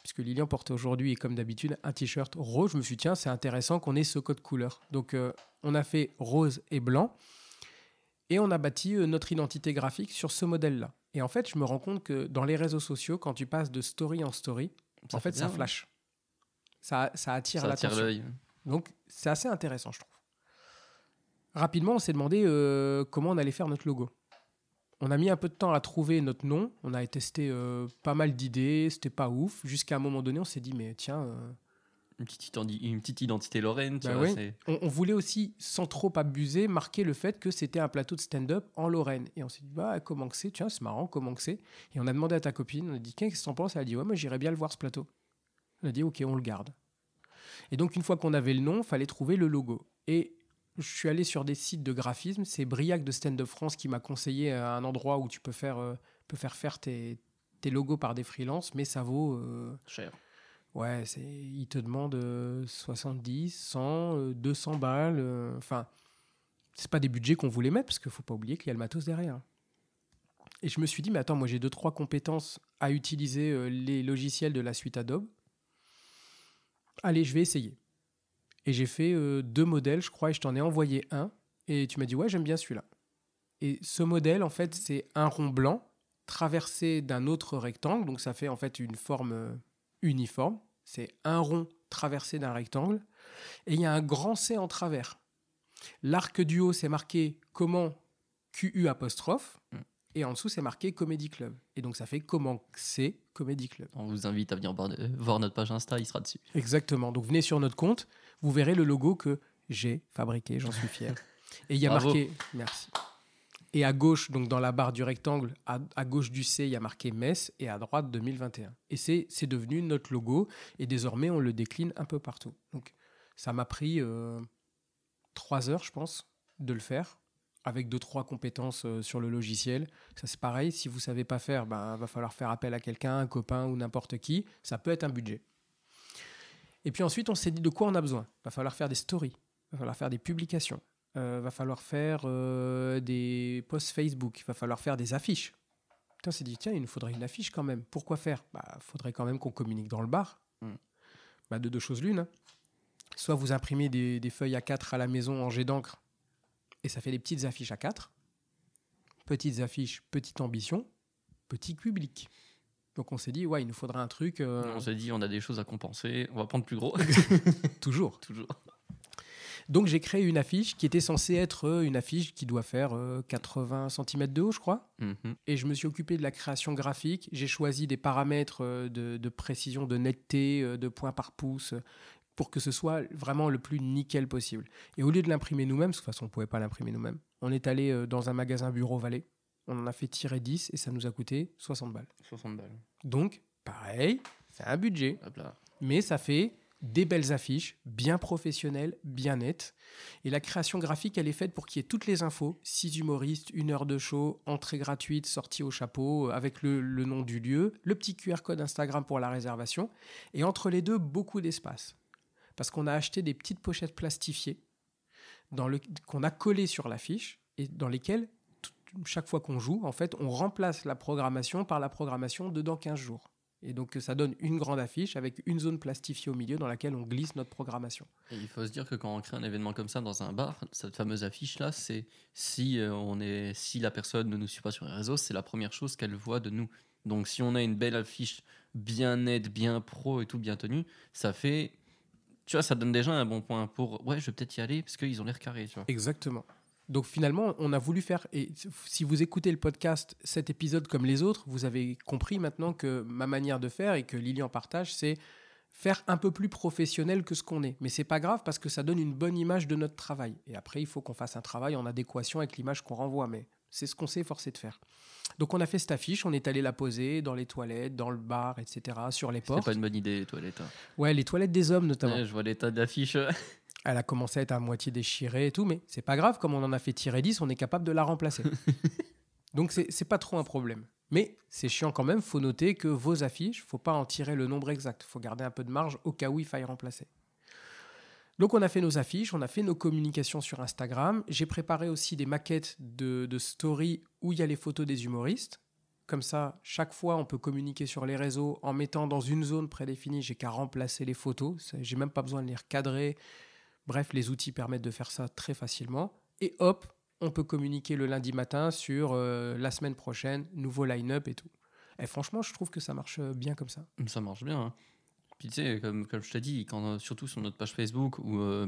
Puisque Lilian portait aujourd'hui, et comme d'habitude, un t-shirt rose. Je me suis dit, tiens, c'est intéressant qu'on ait ce code couleur. Donc euh, on a fait rose et blanc. Et on a bâti euh, notre identité graphique sur ce modèle-là. Et en fait, je me rends compte que dans les réseaux sociaux, quand tu passes de story en story, Ça en fait, fait ça bien, flash. Ça, ça attire l'attention. l'œil. Donc, c'est assez intéressant, je trouve. Rapidement, on s'est demandé euh, comment on allait faire notre logo. On a mis un peu de temps à trouver notre nom. On a testé euh, pas mal d'idées. C'était pas ouf. Jusqu'à un moment donné, on s'est dit, mais tiens, euh, Une petite, une petite identité lorraine, tu Bah vois. oui. c'est- on, on voulait aussi, sans trop abuser, marquer le fait que c'était un plateau de stand-up en Lorraine. Et on s'est dit, bah, comment que c'est? Tiens, c'est marrant, comment que c'est? Et on a demandé à ta copine, on a dit, qu'est-ce que t'en penses? Elle a dit, ouais, moi j'irais bien le voir ce plateau. On a dit, ok, on le garde. Et donc, une fois qu'on avait le nom, fallait trouver le logo. Et je suis allé sur des sites de graphisme. C'est Briac de Stand Up France qui m'a conseillé euh, un endroit où tu peux faire, euh, peux faire faire tes, tes logos par des freelances, mais ça vaut. euh, Cher. Ouais, c'est, ils te demandent euh, 70, 100, euh, 200 balles. Enfin, c'est pas des budgets qu'on voulait mettre parce qu'il faut pas oublier qu'il y a le matos derrière. Et je me suis dit, mais attends, moi j'ai deux trois compétences à utiliser les logiciels de la suite Adobe. Allez, je vais essayer. Et j'ai fait euh, deux modèles, je crois, et je t'en ai envoyé un. Et tu m'as dit, ouais, j'aime bien celui-là. Et ce modèle, en fait, c'est un rond blanc traversé d'un autre rectangle. Donc ça fait en fait une forme euh, uniforme. C'est un rond traversé d'un rectangle. Et il y a un grand C en travers. L'arc du haut, c'est marqué comment QU apostrophe. Et en dessous, c'est marqué Comedy Club. Et donc ça fait comment c'est Comedy Club. On vous invite à venir voir, euh, voir notre page Insta, il sera dessus. Exactement. Donc venez sur notre compte, vous verrez le logo que j'ai fabriqué, j'en suis fier. Et il y a Bravo. marqué, merci. Et à gauche, donc dans la barre du rectangle, à, à gauche du C, il y a marqué Metz et à droite 2021. Et c'est c'est devenu notre logo et désormais on le décline un peu partout. Donc ça m'a pris euh, trois heures, je pense, de le faire avec deux trois compétences euh, sur le logiciel. Ça c'est pareil, si vous savez pas faire, ben va falloir faire appel à quelqu'un, un copain ou n'importe qui. Ça peut être un budget. Et puis ensuite, on s'est dit de quoi on a besoin. Va falloir faire des stories, va falloir faire des publications, euh, va falloir faire euh, des posts Facebook, va falloir faire des affiches. Putain, on s'est dit tiens, il nous faudrait une affiche quand même. Pourquoi faire? Bah, faudrait quand même qu'on communique dans le bar. Mm. Bah, de deux choses l'une. hein. Soit vous imprimez des, des feuilles A4 à la maison en jet d'encre et ça fait des petites affiches A4. Petites affiches, petite ambition, petit public. Donc on s'est dit ouais, il nous faudra un truc euh, On s'est dit, on a des choses à compenser, on va prendre plus gros. [LAUGHS] toujours. Toujours. Donc j'ai créé une affiche qui était censée être euh, une affiche qui doit faire euh, 80 cm de haut, je crois. Mhm. Et je me suis occupé de la création graphique. J'ai choisi des paramètres euh, de, de précision, de netteté, euh, de points par pouce, euh, pour que ce soit vraiment le plus nickel possible. Et au lieu de l'imprimer nous-mêmes, parce que de toute façon on ne pouvait pas l'imprimer nous-mêmes, on est allé euh, dans un magasin Bureau Vallée. On en a fait tirer 10 et ça nous a coûté 60 balles. 60 balles. Donc, pareil, c'est un budget Hop là. mais ça fait des belles affiches, bien professionnelles, bien nettes. Et la création graphique, elle est faite pour qu'il y ait toutes les infos. Six humoristes, une heure de show, entrée gratuite, sortie au chapeau, euh, avec le, le nom du lieu, le petit QR code Instagram pour la réservation. Et entre les deux, beaucoup d'espace. Parce qu'on a acheté des petites pochettes plastifiées qu'on a collées sur l'affiche et dans lesquelles, chaque fois qu'on joue, en fait, on remplace la programmation par la programmation de dans 15 jours. Et donc ça donne une grande affiche avec une zone plastifiée au milieu dans laquelle on glisse notre programmation. Il faut se dire que quand on crée un événement comme ça dans un bar, cette fameuse affiche là, c'est si euh, on est, si la personne ne nous suit pas sur les réseaux, c'est la première chose qu'elle voit de nous. Donc si on a une belle affiche bien nette, bien pro et tout bien tenue, ça fait, tu vois, ça donne déjà un bon point pour, ouais, je vais peut-être y aller parce qu'ils ont l'air carrés, tu vois. Exactement. Donc finalement, on a voulu faire, et si vous écoutez le podcast, cet épisode comme les autres, vous avez compris maintenant que ma manière de faire et que Lilian partage, c'est faire un peu plus professionnel que ce qu'on est. Mais c'est pas grave parce que ça donne une bonne image de notre travail. Et après, il faut qu'on fasse un travail en adéquation avec l'image qu'on renvoie. Mais c'est ce qu'on s'est forcé de faire. Donc on a fait cette affiche, on est allé la poser dans les toilettes, dans le bar, etc., sur les portes. pas une bonne idée, les toilettes. hein. Ouais, les toilettes des hommes notamment. Ouais, je vois l'état d'affiche. [LAUGHS] Elle a commencé à être à moitié déchirée et tout, mais c'est pas grave, comme on en a fait tirer 10, on est capable de la remplacer. [LAUGHS] Donc c'est c'est pas trop un problème. Mais c'est chiant quand même, faut noter que vos affiches, faut pas en tirer le nombre exact, faut garder un peu de marge au cas où il faille remplacer. Donc on a fait nos affiches, on a fait nos communications sur Instagram, j'ai préparé aussi des maquettes de, stories où il y a les photos des humoristes. Comme ça, chaque fois, on peut communiquer sur les réseaux en mettant dans une zone prédéfinie, j'ai qu'à remplacer les photos, j'ai même pas besoin de les recadrer, Bref, les outils permettent de faire ça très facilement. Et hop, on peut communiquer le lundi matin sur euh, la semaine prochaine, nouveau line-up et tout. Et franchement, je trouve que ça marche euh, bien comme ça. Ça marche bien. hein. Puis tu sais, comme, comme je t'ai dit, quand, surtout sur notre page Facebook, où euh,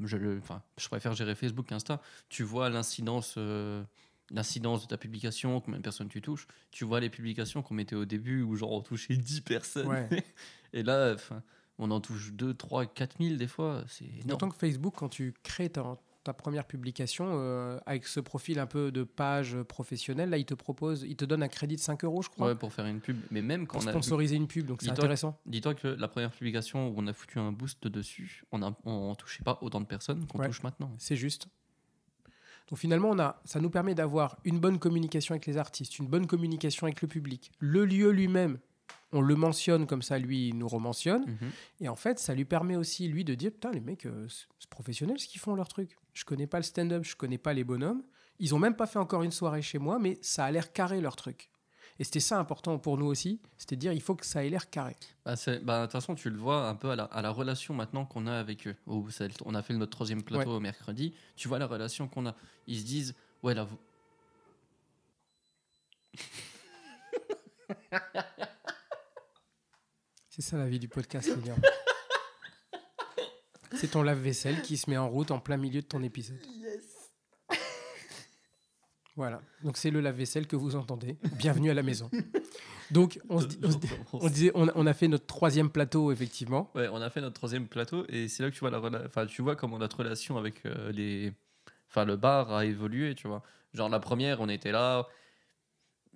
je, le, je préfère gérer Facebook qu'Insta, tu vois l'incidence euh, l'incidence de ta publication, combien de personnes tu touches. Tu vois les publications qu'on mettait au début, où genre on touchait 10 personnes. Ouais. [LAUGHS] Et là, on en touche 2, 3, 4 000 des fois. C'est. D'autant que Facebook, quand tu crées ta, ta première publication euh, avec ce profil un peu de page professionnelle, là, il te propose, il te donne un crédit de 5 euros, je crois, Ouais, pour faire une pub. Mais même quand pour on a. sponsoriser une pub. Donc c'est intéressant. Dis-toi que la première publication où on a foutu un boost dessus, on ne on touchait pas autant de personnes qu'on Ouais. touche maintenant. C'est juste. Donc finalement, on a, ça nous permet d'avoir une bonne communication avec les artistes, une bonne communication avec le public. Le lieu lui-même, on le mentionne comme ça, lui, il nous rementionne. Mhm. Et en fait, ça lui permet aussi, lui, de dire Putain, les mecs, euh, c'est professionnel ce qu'ils font leur truc. Je connais pas le stand-up, je connais pas les bonhommes. Ils ont même pas fait encore une soirée chez moi, mais ça a l'air carré leur truc. Et c'était ça important pour nous aussi, c'était dire il faut que ça ait l'air carré. Bah, bah, de toute façon, tu le vois un peu à la, à la relation maintenant qu'on a avec eux. On a fait notre troisième plateau mercredi. Tu vois la relation qu'on a. Ils se disent, ouais, là, vous- [LAUGHS] C'est ça la vie du podcast, Lilian. [LAUGHS] C'est ton lave-vaisselle qui se met en route en plein milieu de ton épisode. [LAUGHS] Voilà, donc c'est le lave-vaisselle que vous entendez. Bienvenue à la maison. Donc, on, se dit- on se dit- [LAUGHS] on disait, on, a- on a fait notre troisième plateau, effectivement. Ouais, on a fait notre troisième plateau et c'est là que tu vois la enfin tu vois comment notre relation avec euh, les enfin le bar a évolué, tu vois. Genre la première, on était là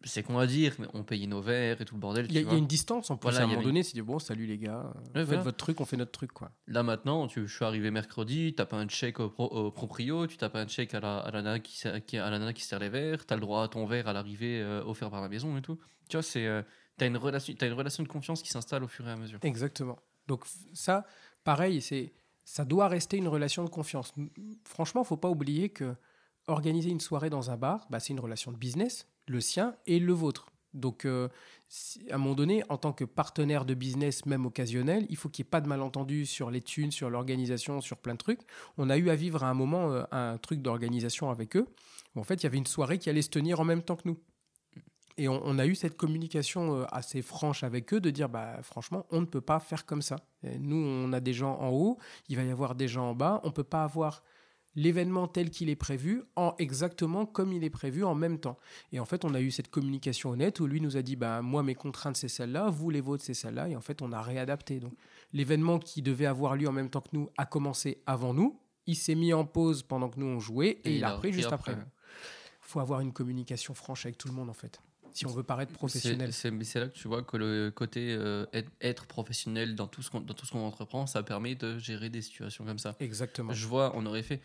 c'est con à dire mais on payait nos verres et tout le bordel, Il y, a- y une distance en plus. Voilà, à un moment avait- donné, c'est dit bon, salut les gars, Ouais, faites voilà. votre truc, on fait notre truc, quoi. Là maintenant, tu, je suis arrivé mercredi, t'as pas un check au, pro- au proprio, tu tapes un check à la, à la nana qui, à la nana qui sert les verres, t'as le droit à ton verre à l'arrivée euh, offert par la maison et tout. Tu vois, c'est euh, t'as une relation, t'as une relation de confiance qui s'installe au fur et à mesure. Exactement. Donc ça, pareil, c'est ça doit rester une relation de confiance. Franchement, faut pas oublier que organiser une soirée dans un bar, bah, c'est une relation de business, le sien et le vôtre. Donc, euh, à un moment donné, en tant que partenaire de business, même occasionnel, il faut qu'il n'y ait pas de malentendu sur les thunes, sur l'organisation, sur plein de trucs. On a eu à vivre à un moment euh, un truc d'organisation avec eux. où en fait, il y avait une soirée qui allait se tenir en même temps que nous. Et on, a eu cette communication euh, assez franche avec eux de dire, bah, franchement, on ne peut pas faire comme ça. Nous, on a des gens en haut, il va y avoir des gens en bas, on ne peut pas avoir l'événement tel qu'il est prévu en exactement comme il est prévu en même temps. Et en fait, on a eu cette communication honnête où lui nous a dit, bah, moi, mes contraintes, c'est celle-là, vous, les vôtres, c'est celle-là. Et en fait, on a réadapté. Donc, l'événement qui devait avoir lieu en même temps que nous a commencé avant nous. Il s'est mis en pause pendant que nous, on jouait et, il a repris juste après. Il faut avoir une communication franche avec tout le monde, en fait. Si on veut paraître professionnel. C'est là que tu vois que le côté euh, être, être professionnel dans tout ce qu'on dans tout ce qu'on entreprend, ça permet de gérer des situations comme ça. Exactement. Je vois, on aurait fait,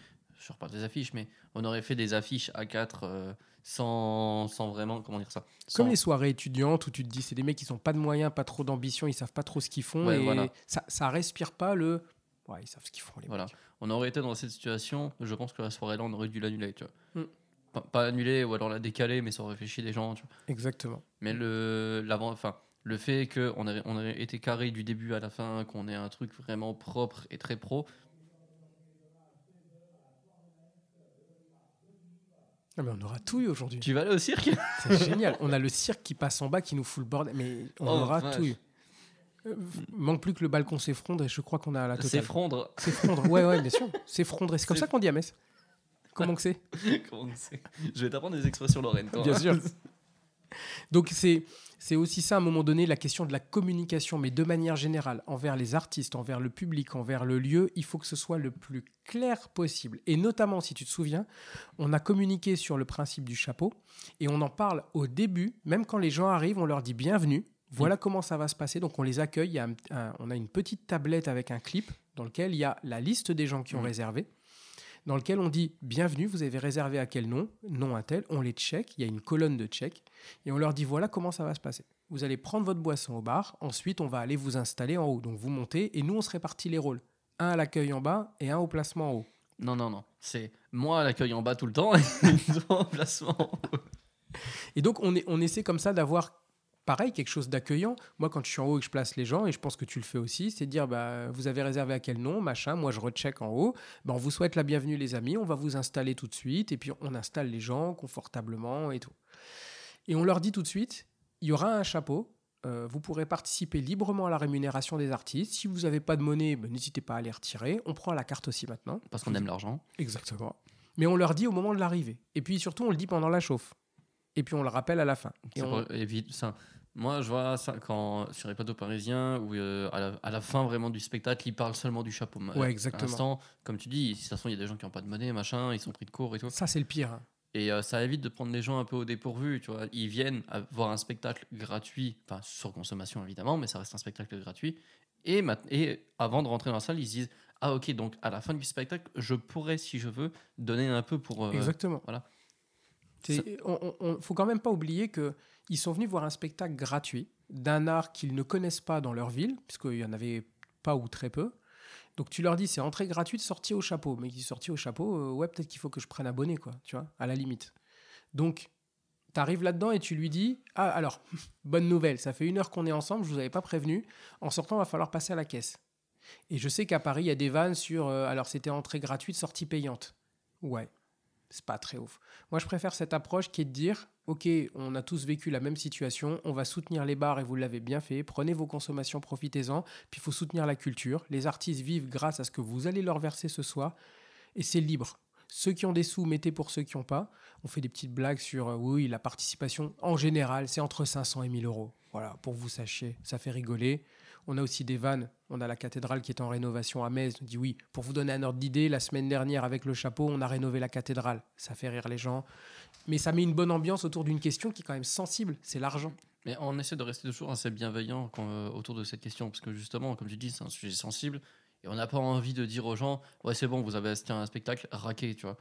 je reparle des affiches, mais on aurait fait des affiches A4 euh, sans, sans vraiment, comment dire ça Comme sans- les soirées étudiantes où tu te dis, c'est des mecs qui n'ont pas de moyens, pas trop d'ambition, ils savent pas trop ce qu'ils font Ouais, et voilà. ça, ça respire pas le. Ouais, ils savent ce qu'ils font, les Voilà. mecs. On aurait été dans cette situation, je pense que la soirée-là, on aurait dû l'annuler, tu vois. Mm. Pas, pas annuler ou alors la décaler, mais ça aurait fait chier des gens, tu vois. Exactement. Mais le, enfin, le fait qu'on on ait été carré du début à la fin, qu'on ait un truc vraiment propre et très pro, Ah, mais on aura tout eu aujourd'hui. tu vas aller au cirque? C'est génial. On a le cirque qui passe en bas qui nous fout le bordel. Mais on Oh, aura vache. tout eu. Euh, manque plus que le balcon s'effondre et je crois qu'on a la totale. S'effondre. S'effondre. Ouais, ouais, bien sûr. S'effondrer. C'est comme C'est- ça qu'on dit à Metz. Comment que c'est? [LAUGHS] Comment on sait Je vais t'apprendre des expressions lorraines, toi. Bien sûr. [LAUGHS] Donc c'est c'est aussi ça à un moment donné la question de la communication, mais de manière générale envers les artistes, envers le public, envers le lieu, il faut que ce soit le plus clair possible. Et notamment, si tu te souviens, on a communiqué sur le principe du chapeau et on en parle au début, même quand les gens arrivent, on leur dit bienvenue. Voilà comment ça va se passer. Donc on les accueille. Il y a un- un- on a une petite tablette avec un clip dans lequel il y a la liste des gens qui ont réservé dans lequel on dit bienvenue, vous avez réservé à quel nom, nom un tel, on les check, il y a une colonne de check, et on leur dit voilà comment ça va se passer. Vous allez prendre votre boisson au bar, ensuite on va aller vous installer en haut. Donc vous montez, et nous on se répartit les rôles. Un à l'accueil en bas et un au placement en haut. Non, non, non. C'est moi à l'accueil en bas tout le temps et [LAUGHS] toi en placement. Et donc on, est, on essaie comme ça d'avoir pareil, quelque chose d'accueillant. Moi, quand je suis en haut et que je place les gens, et je pense que tu le fais aussi, c'est dire bah, vous avez réservé à quel nom, machin. Moi, je recheck en haut. Bah, on vous souhaite la bienvenue, les amis. On va vous installer tout de suite. Et puis, on installe les gens confortablement et tout. Et on leur dit tout de suite il y aura un chapeau. euh, vous pourrez participer librement à la rémunération des artistes. Si vous n'avez pas de monnaie, ben, n'hésitez pas à les retirer. On prend la carte aussi maintenant. Parce qu'on aime l'argent. Exactement. Mais on leur dit au moment de l'arrivée. Et puis surtout, on le dit pendant la chauffe. Et puis on le rappelle à la fin. Et Ça on- pour- évite- ça. Moi, je vois ça quand sur les plateaux parisiens où euh, à, la, à la fin vraiment du spectacle, ils parlent seulement du chapeau. Ouais, exactement. À l'instant, comme tu dis, de toute façon, il y a des gens qui n'ont pas de monnaie, machin, ils sont pris de court et tout. Ça, c'est le pire. hein. Et euh, ça évite de prendre les gens un peu au dépourvu, tu vois. Ils viennent à voir un spectacle gratuit, enfin sur consommation évidemment, mais ça reste un spectacle gratuit. Et, avant de rentrer dans la salle, ils se disent Ah ok, donc à la fin du spectacle, je pourrais, si je veux, donner un peu pour... euh, Exactement. voilà. On- on- faut quand même pas oublier que ils sont venus voir un spectacle gratuit d'un art qu'ils ne connaissent pas dans leur ville, puisqu'il y en avait pas ou très peu. Donc tu leur dis c'est entrée gratuite, sortie au chapeau. Mais qui sorti au chapeau, euh, ouais peut-être qu'il faut que je prenne abonné quoi, tu vois, à la limite. Donc tu arrives là-dedans et tu lui dis ah alors [LAUGHS] bonne nouvelle, ça fait une heure qu'on est ensemble, je vous avais pas prévenu. En sortant, va falloir passer à la caisse. Et je sais qu'à Paris il y a des vannes sur euh, alors c'était entrée gratuite, sortie payante. Ouais, c'est pas très ouf. Moi, je préfère cette approche qui est de dire Ok, on a tous vécu la même situation, on va soutenir les bars et vous l'avez bien fait, prenez vos consommations, profitez-en, puis il faut soutenir la culture. Les artistes vivent grâce à ce que vous allez leur verser ce soir, et c'est libre. Ceux qui ont des sous, mettez pour ceux qui n'ont pas. On fait des petites blagues sur euh, oui, la participation en général, c'est entre 500 et 1000 euros. Voilà, pour vous sachiez, ça fait rigoler. On a aussi des vannes. On a la cathédrale qui est en rénovation à Metz. On dit oui, pour vous donner un ordre d'idée, la semaine dernière, avec le chapeau, on a rénové la cathédrale. Ça fait rire les gens. Mais ça met une bonne ambiance autour d'une question qui est quand même sensible c'est l'argent. Mais on essaie de rester toujours assez bienveillant euh, autour de cette question, parce que justement, comme tu dis, c'est un sujet sensible, et on n'a pas envie de dire aux gens, ouais c'est bon, vous avez à un spectacle, raqué, tu vois.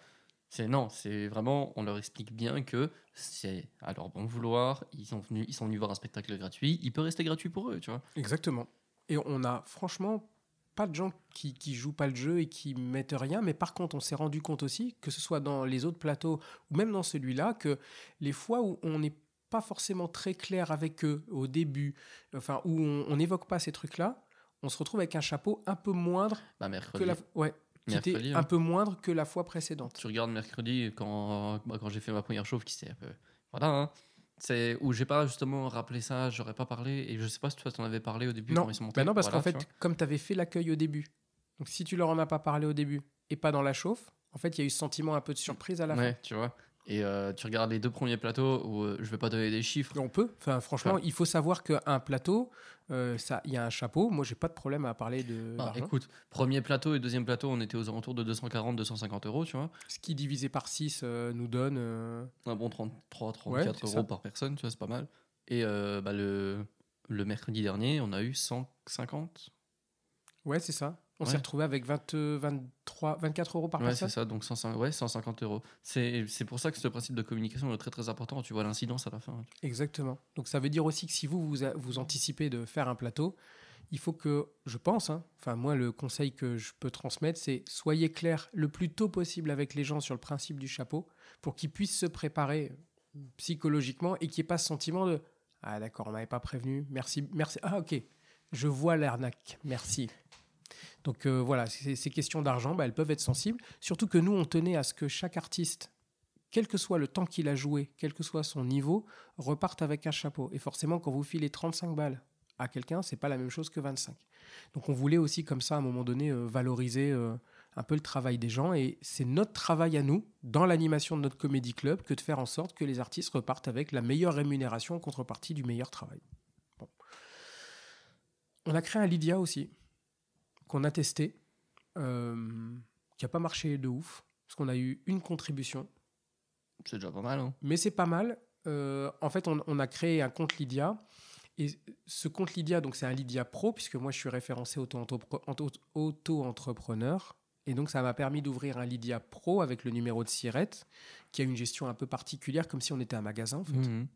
C'est non, c'est vraiment, on leur explique bien que c'est à leur bon vouloir, ils sont venus, ils sont venus voir un spectacle gratuit, il peut rester gratuit pour eux, tu vois. Exactement. Et on a franchement pas de gens qui, qui jouent pas le jeu et qui mettent rien, mais par contre, on s'est rendu compte aussi, que ce soit dans les autres plateaux ou même dans celui-là, que les fois où on n'est pas forcément très clair avec eux au début, enfin, où on n'évoque pas ces trucs-là, on se retrouve avec un chapeau un peu moindre Bah que la, ouais, qui était un hein. peu moindre que la fois précédente. Tu regardes mercredi quand, bah, quand j'ai fait ma première chauffe qui s'est un peu. Voilà, hein. C'est où j'ai pas justement rappelé ça, j'aurais pas parlé, et je sais pas si toi t'en avais parlé au début Non, quand ils sont montés. bah non parce Voilà, qu'en fait, comme tu avais fait l'accueil au début, donc si tu leur en as pas parlé au début et pas dans la chauffe, en fait, il y a eu ce sentiment un peu de surprise à la fin. Ouais, tu vois. Et euh, tu regardes les deux premiers plateaux où euh, je vais pas donner des chiffres. On peut. Enfin, franchement, il faut savoir qu'un plateau, euh, il y a un chapeau. Moi, j'ai pas de problème à parler de. Ah, écoute, premier plateau et deuxième plateau, on était aux alentours de 240-250 euros, tu vois. Ce qui divisé par 6 nous donne. euh, Un bon 33, Ouais, 34 c'est euros ça. par personne, tu vois, c'est pas mal. Et euh, bah, le, le mercredi dernier, on a eu 150. Ouais, c'est ça. On Ouais. s'est retrouvé avec 20, euh, 23, 24 euros par Ouais, c'est personne. ça, donc 150, ouais, 150 euros. C'est c'est pour ça que ce principe de communication est très très important. Tu vois l'incidence à la fin. Exactement. Donc, ça veut dire aussi que si vous, vous, a- vous anticipez de faire un plateau, il faut que, je pense, hein, enfin, moi, le conseil que je peux transmettre, c'est soyez clair le plus tôt possible avec les gens sur le principe du chapeau pour qu'ils puissent se préparer psychologiquement et qu'il n'y ait pas ce sentiment de Ah, d'accord, on m'avait pas prévenu, merci, merci. Ah, ok, je vois l'arnaque, merci. Donc euh, voilà, ces, questions d'argent, bah, elles peuvent être sensibles. Surtout que nous, on tenait à ce que chaque artiste, quel que soit le temps qu'il a joué, quel que soit son niveau, reparte avec un chapeau. Et forcément, quand vous filez 35 balles à quelqu'un, c'est pas la même chose que 25. Donc on voulait aussi comme ça, à un moment donné, euh, valoriser euh, un peu le travail des gens. Et c'est notre travail à nous, dans l'animation de notre comédie club, que de faire en sorte que les artistes repartent avec la meilleure rémunération en contrepartie du meilleur travail. Bon. On a créé un Lydia aussi, qu'on a testé, euh, qui n'a pas marché de ouf, parce qu'on a eu une contribution. C'est déjà pas mal. Hein. Mais c'est pas mal. Euh, en fait, on, on a créé un compte Lydia. Et ce compte Lydia, donc c'est un Lydia Pro, puisque moi je suis référencé auto-entrepre- auto- auto-entrepreneur. Et donc ça m'a permis d'ouvrir un Lydia Pro avec le numéro de Sirette, qui a une gestion un peu particulière, comme si on était un magasin en fait. Mhm.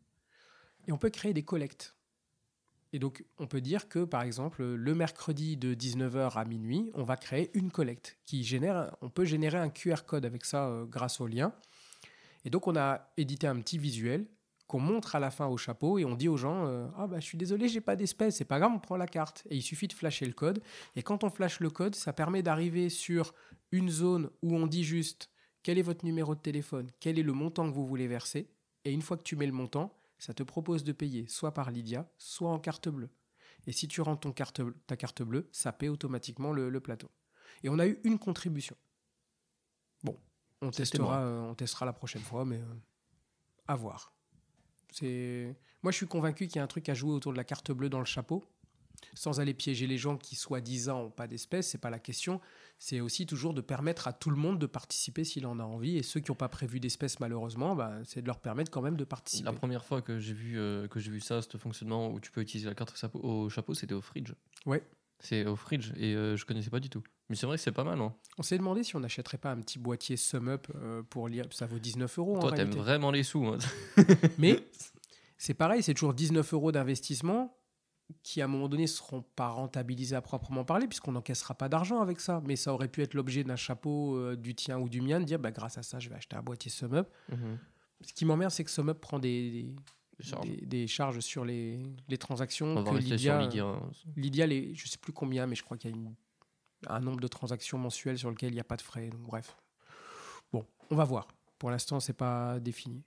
Et on peut créer des collectes. Et donc, on peut dire que, par exemple, le mercredi de 19h à minuit, on va créer une collecte qui génère, on peut générer un QR code avec ça euh, grâce au lien. Et donc, on a édité un petit visuel qu'on montre à la fin au chapeau et on dit aux gens euh, ah bah je suis désolé j'ai pas d'espèce c'est pas grave on prend la carte et il suffit de flasher le code. Et quand on flash le code ça permet d'arriver sur une zone où on dit juste quel est votre numéro de téléphone? Quel est le montant que vous voulez verser? Et une fois que tu mets le montant ça te propose de payer soit par Lydia soit en carte bleue. Et si tu rentres ton carte, ta carte bleue ça paie automatiquement le, le plateau. Et on a eu une contribution. Bon on testera euh, on testera la prochaine fois mais euh, à voir. C'est moi, je suis convaincu qu'il y a un truc à jouer autour de la carte bleue dans le chapeau, sans aller piéger les gens qui soi-disant n'ont pas d'espèce. C'est pas la question. C'est aussi toujours de permettre à tout le monde de participer s'il en a envie. Et ceux qui n'ont pas prévu d'espèce, malheureusement, bah, c'est de leur permettre quand même de participer. La première fois que j'ai vu, euh, que j'ai vu ça, ce fonctionnement où tu peux utiliser la carte au chapeau, au chapeau, c'était au fridge. Ouais. C'est au fridge et euh, je connaissais pas du tout. Mais c'est vrai que c'est pas mal. Hein. On s'est demandé si on n'achèterait pas un petit boîtier Sum Up euh, pour lire. Ça vaut 19 euros Toi, t'aimes vraiment les sous. hein. [LAUGHS] Mais [LAUGHS] c'est pareil, c'est toujours 19 euros d'investissement qui, à un moment donné, ne seront pas rentabilisés à proprement parler, puisqu'on n'encaissera pas d'argent avec ça. Mais ça aurait pu être l'objet d'un chapeau euh, du tien ou du mien, de dire, bah, grâce à ça, je vais acheter un boîtier SumUp. Mhm. Ce qui m'emmerde, c'est que SumUp prend des, des, Charge. des- des charges sur les, les transactions. On que Lydia, sur Lydia. hein. Lydia, les, je sais plus combien, mais je crois qu'il y a une- un nombre de transactions mensuelles sur lequel il n'y a pas de frais. Donc, bref. Bon, on va voir. Pour l'instant, c'est pas défini.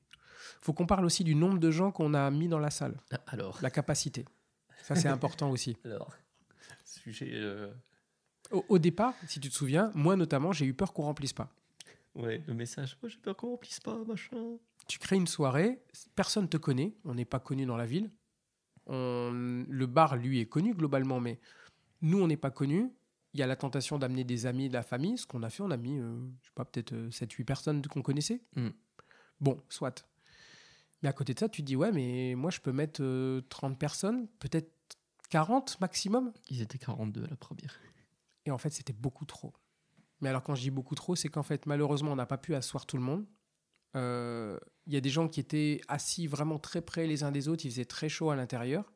faut qu'on parle aussi du nombre de gens qu'on a mis dans la salle, Ah, Alors, la capacité. Ça, c'est important aussi. [LAUGHS] alors, sujet. euh, Au, au départ, si tu te souviens, moi notamment, j'ai eu peur qu'on remplisse pas. Ouais, le message. Oh, j'ai peur qu'on remplisse pas, machin. Tu crées une soirée, personne te connaît, on n'est pas connu dans la ville. On- le bar, lui, est connu globalement, mais nous, on n'est pas connus. Il y a la tentation d'amener des amis de la famille. Ce qu'on a fait, on a mis, euh, je sais pas, peut-être 7-8 personnes qu'on connaissait. Mm. Bon, soit. Mais à côté de ça, tu te dis, ouais, mais moi, je peux mettre euh, 30 personnes, peut-être 40 maximum. Ils étaient 42 à la première. Et en fait, c'était beaucoup trop. Mais alors, quand je dis beaucoup trop, c'est qu'en fait, malheureusement, on n'a pas pu asseoir tout le monde. Euh, Il y a des gens qui étaient assis vraiment très près les uns des autres. Il faisait très chaud à l'intérieur.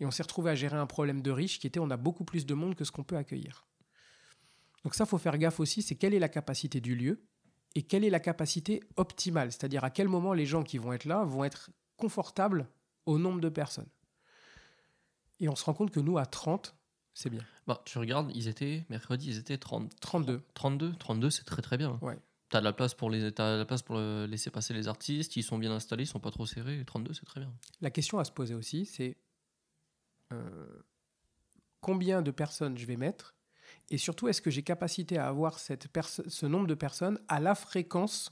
Et on s'est retrouvé à gérer un problème de riche qui était on a beaucoup plus de monde que ce qu'on peut accueillir. Donc ça, faut faire gaffe aussi, c'est quelle est la capacité du lieu et quelle est la capacité optimale. C'est-à-dire à quel moment les gens qui vont être là vont être confortables au nombre de personnes. Et on se rend compte que nous, à 30, c'est bien. Bah, tu regardes, ils étaient, mercredi, ils étaient 30, 32. 32. 32, c'est très très bien. Ouais. T'as de la place pour les, t'as de la place pour laisser passer les artistes. Ils sont bien installés, ils sont pas trop serrés. 32, c'est très bien. La question à se poser aussi, c'est euh, combien de personnes je vais mettre? Et surtout, est-ce que j'ai capacité à avoir cette ce nombre de personnes à la fréquence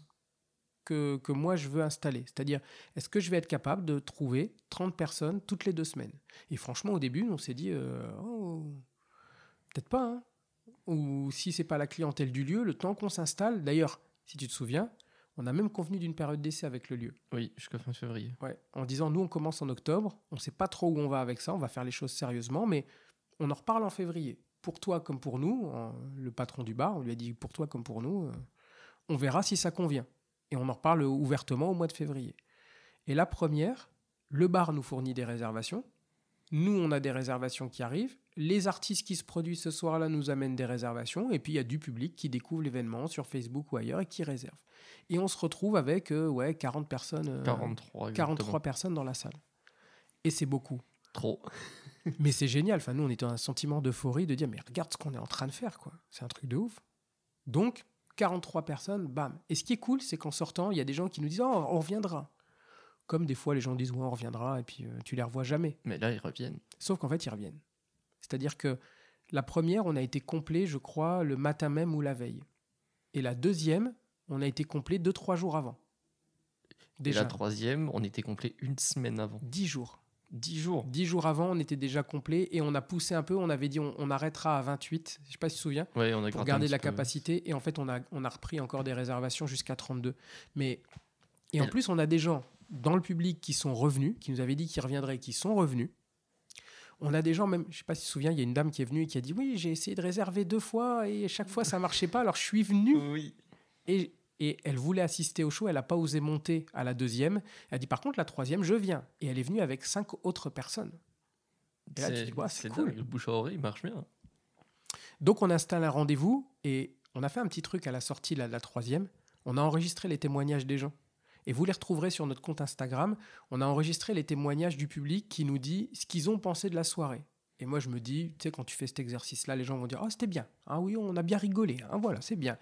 que, que moi je veux installer C'est-à-dire, est-ce que je vais être capable de trouver 30 personnes toutes les deux semaines? Et franchement, au début, on s'est dit, euh, Oh, peut-être pas. hein. Ou si c'est pas la clientèle du lieu, le temps qu'on s'installe. D'ailleurs, si tu te souviens, on a même convenu d'une période d'essai avec le lieu. Oui, jusqu'à fin février. Ouais, en disant nous on commence en octobre, on ne sait pas trop où on va avec ça, on va faire les choses sérieusement, mais on en reparle en février. Pour toi comme pour nous, en- le patron du bar, on lui a dit pour toi comme pour nous, euh, on verra si ça convient. Et on en reparle ouvertement au mois de février. Et la première, le bar nous fournit des réservations, nous on a des réservations qui arrivent, les artistes qui se produisent ce soir-là nous amènent des réservations, et puis il y a du public qui découvre l'événement sur Facebook ou ailleurs et qui réserve. Et on se retrouve avec euh, ouais, 40 personnes. euh, 43. 43 exactement. personnes dans la salle. Et c'est beaucoup. Trop. [LAUGHS] Mais c'est génial. Enfin, nous, on était dans un sentiment d'euphorie de dire, mais regarde ce qu'on est en train de faire, quoi. C'est un truc de ouf. Donc, 43 personnes, bam. Et ce qui est cool, c'est qu'en sortant, il y a des gens qui nous disent, oh, on reviendra. Comme des fois, les gens disent, ouais, on reviendra, et puis euh, tu les revois jamais. Mais là, ils reviennent. Sauf qu'en fait, ils reviennent. C'est-à-dire que la première, on a été complet, je crois, le matin même ou la veille. Et la deuxième, on a été complet deux, trois jours avant. Et Déjà, la troisième, on était complet une semaine avant. dix jours. 10 jours. Dix jours avant, on était déjà complet et on a poussé un peu. On avait dit on, on arrêtera à 28. Je sais pas si tu te souviens. Ouais, on a Pour garder un la peu. capacité. Et en fait, on a, on a repris encore des réservations jusqu'à 32. Mais, et en plus, on a des gens dans le public qui sont revenus, qui nous avaient dit qu'ils reviendraient, qui sont revenus. On a des gens, même, je sais pas si tu te souviens, il y a une dame qui est venue et qui a dit Oui, j'ai essayé de réserver deux fois et chaque fois ça marchait pas. Alors je suis venu Oui. et, et elle voulait assister au show. Elle n'a pas osé monter à la deuxième. Elle a dit Par contre, la troisième, je viens. Et elle est venue avec cinq autres personnes. Et là, tu dis, Ouais, c'est cool. dingue, Le bouche à oreille marche bien. Donc on installe un rendez-vous et on a fait un petit truc à la sortie là, de la troisième. On a enregistré les témoignages des gens. Et vous les retrouverez sur notre compte Instagram. On a enregistré les témoignages du public qui nous dit ce qu'ils ont pensé de la soirée. Et moi, je me dis, tu sais, quand tu fais cet exercice-là, les gens vont dire, ah, c'était bien. Ah oui, on a bien rigolé. Ah, voilà, c'est bien.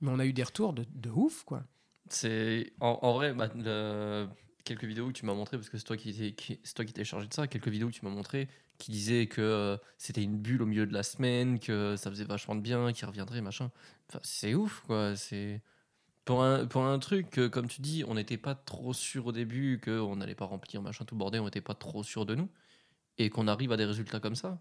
Mais on a eu des retours de, de ouf, quoi. C'est en, en vrai bah, le- quelques vidéos que tu m'as montré parce que c'est toi qui t'es chargé de ça. Quelques vidéos que tu m'as montré qui disaient que euh, c'était une bulle au milieu de la semaine, que ça faisait vachement de bien, qu'il reviendrait machin. Enfin, c'est ouf quoi. C'est pour un pour un truc que comme tu dis, on n'était pas trop sûr au début que on n'allait pas remplir machin tout bordel, on n'était pas trop sûr de nous et qu'on arrive à des résultats comme ça.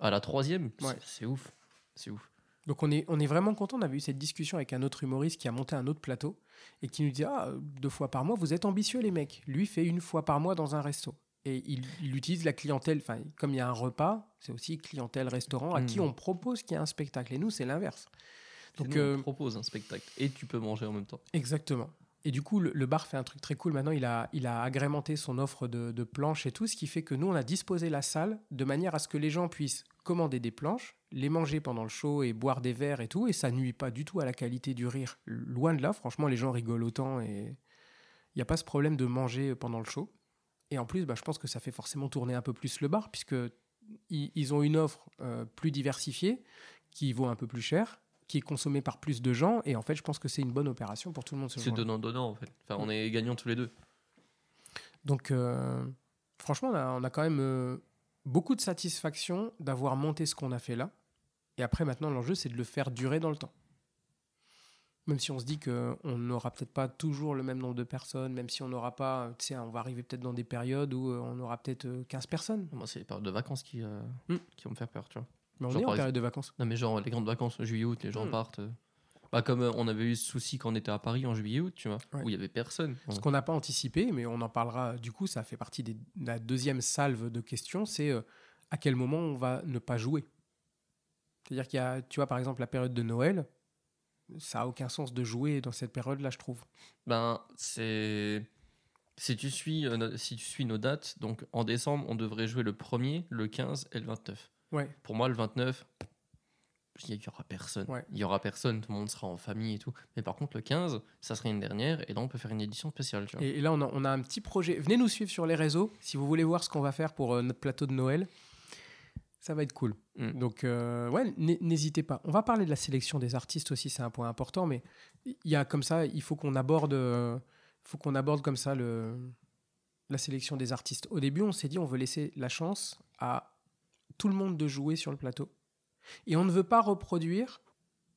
À la troisième, Ouais. c'est ouf, c'est ouf. Donc on est, on est vraiment content. On avait eu cette discussion avec un autre humoriste qui a monté un autre plateau et qui nous dit ah, deux fois par mois, vous êtes ambitieux les mecs. Lui fait une fois par mois dans un resto. Et il, il utilise la clientèle, enfin comme il y a un repas, c'est aussi clientèle restaurant à qui Mhm. on propose qu'il y ait un spectacle. Et nous, c'est l'inverse. Donc Donc, on euh, propose un spectacle et tu peux manger en même temps. Exactement. Et du coup, le, bar fait un truc très cool. Maintenant, il a, il a agrémenté son offre de, planches et tout, ce qui fait que nous, on a disposé la salle de manière à ce que les gens puissent commander des planches, les manger pendant le show et boire des verres et tout. Et ça nuit pas du tout à la qualité du rire. Loin de là, franchement, les gens rigolent autant et il n'y a pas ce problème de manger pendant le show. Et en plus, bah, je pense que ça fait forcément tourner un peu plus le bar, puisque ils, ils ont une offre euh, plus diversifiée, qui vaut un peu plus cher, qui est consommée par plus de gens. Et en fait, je pense que c'est une bonne opération pour tout le monde. ce C'est donnant-donnant en fait. Enfin, on est gagnants tous les deux. Donc, euh, franchement, on a, on a quand même euh, beaucoup de satisfaction d'avoir monté ce qu'on a fait là. Et après, maintenant, l'enjeu, c'est de le faire durer dans le temps. Même si on se dit qu'on n'aura peut-être pas toujours le même nombre de personnes, même si on n'aura pas, tu sais, on va arriver peut-être dans des périodes où euh, on aura peut-être euh, 15 personnes. Moi, c'est les périodes de vacances qui, euh, Hmm. qui vont me faire peur, tu vois. Mais on Genre, est en période de vacances. Non, mais genre, les grandes vacances, juillet, août, les gens Hmm. partent. euh. Bah, comme euh, on avait eu ce souci quand on était à Paris en juillet, août, tu vois, Ouais. où il y avait personne. Ce qu'on n'a pas anticipé, mais on en parlera du coup, ça fait partie de la deuxième salve de questions, c'est euh, à quel moment on va ne pas jouer? C'est-à-dire qu'il y a, tu vois, par exemple, la période de Noël, ça a aucun sens de jouer dans cette période-là, je trouve. Ben, c'est. Si tu, suis, euh, si tu suis nos dates, donc en décembre, on devrait jouer le 1er, le 15 et le 29. Ouais. Pour moi, le 29, il y aura personne. Ouais. Il y aura personne, tout le monde sera en famille et tout. Mais par contre, le 15, ça serait une dernière, et là, on peut faire une édition spéciale, tu vois. Et, et là, on a, on a un petit projet. Venez nous suivre sur les réseaux si vous voulez voir ce qu'on va faire pour euh, notre plateau de Noël. Ça va être cool. Mm. Donc, euh, ouais, n'hésitez pas. On va parler de la sélection des artistes aussi, c'est un point important, mais il y a comme ça, il faut qu'on aborde, euh, faut qu'on aborde comme ça le, la sélection des artistes. Au début, on s'est dit, on veut laisser la chance à tout le monde de jouer sur le plateau. Et on ne veut pas reproduire,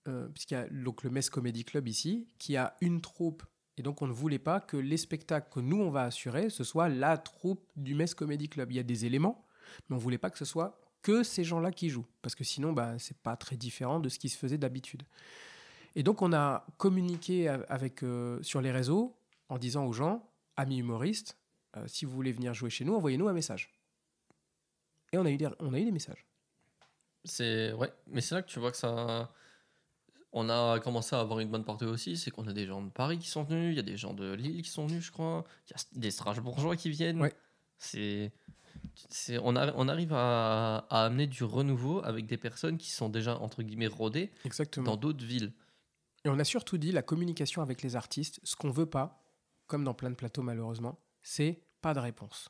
euh, puisqu'il y a donc le Metz Comedy Club ici, qui a une troupe. Et donc, on ne voulait pas que les spectacles que nous, on va assurer, ce soit la troupe du Metz Comedy Club. Il y a des éléments, mais on ne voulait pas que ce soit que ces gens-là qui jouent. Parce que sinon, bah, c'est pas très différent de ce qui se faisait d'habitude. Et donc, on a communiqué avec, euh, sur les réseaux en disant aux gens, amis humoristes, euh, si vous voulez venir jouer chez nous, envoyez-nous un message. Et on a eu des, on a eu des messages. C'est ouais, mais c'est là que tu vois que ça. On a commencé à avoir une bonne partie aussi, c'est qu'on a des gens de Paris qui sont venus, il y a des gens de Lille qui sont venus, je crois, il y a des Strasbourgeois qui viennent. Ouais. C'est, c'est, on, a- on arrive à, à amener du renouveau avec des personnes qui sont déjà entre guillemets rodées Exactement. dans d'autres villes. Et on a surtout dit la communication avec les artistes, ce qu'on veut pas, comme dans plein de plateaux malheureusement, c'est pas de réponse.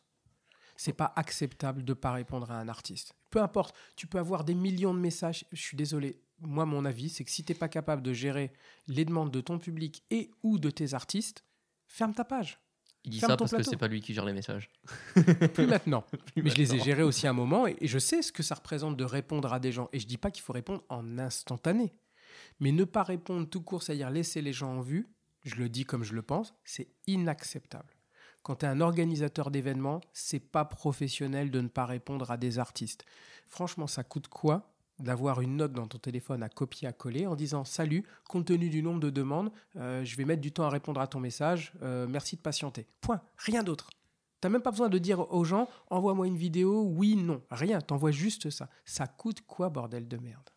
C'est pas acceptable de pas répondre à un artiste. Peu importe, tu peux avoir des millions de messages. Je suis désolé. Moi, mon avis, c'est que si t'es pas capable de gérer les demandes de ton public et ou de tes artistes, ferme ta page. Il dit Ferme ça parce que plateau. c'est pas lui qui gère les messages. [LAUGHS] [LAUGHS] Plus maintenant. Mais je les ai gérés aussi un moment et, et je sais ce que ça représente de répondre à des gens. Et je dis pas qu'il faut répondre en instantané. Mais ne pas répondre tout court, c'est-à-dire laisser les gens en vue, je le dis comme je le pense, c'est inacceptable. Quand tu es un organisateur d'événements, c'est pas professionnel de ne pas répondre à des artistes. Franchement, ça coûte quoi d'avoir une note dans ton téléphone à copier, à coller en disant Salut, compte tenu du nombre de demandes, euh, je vais mettre du temps à répondre à ton message, euh, merci de patienter. Point, rien d'autre. T'as même pas besoin de dire aux gens envoie-moi une vidéo, oui, non, rien, t'envoies juste ça. Ça coûte quoi, bordel de merde?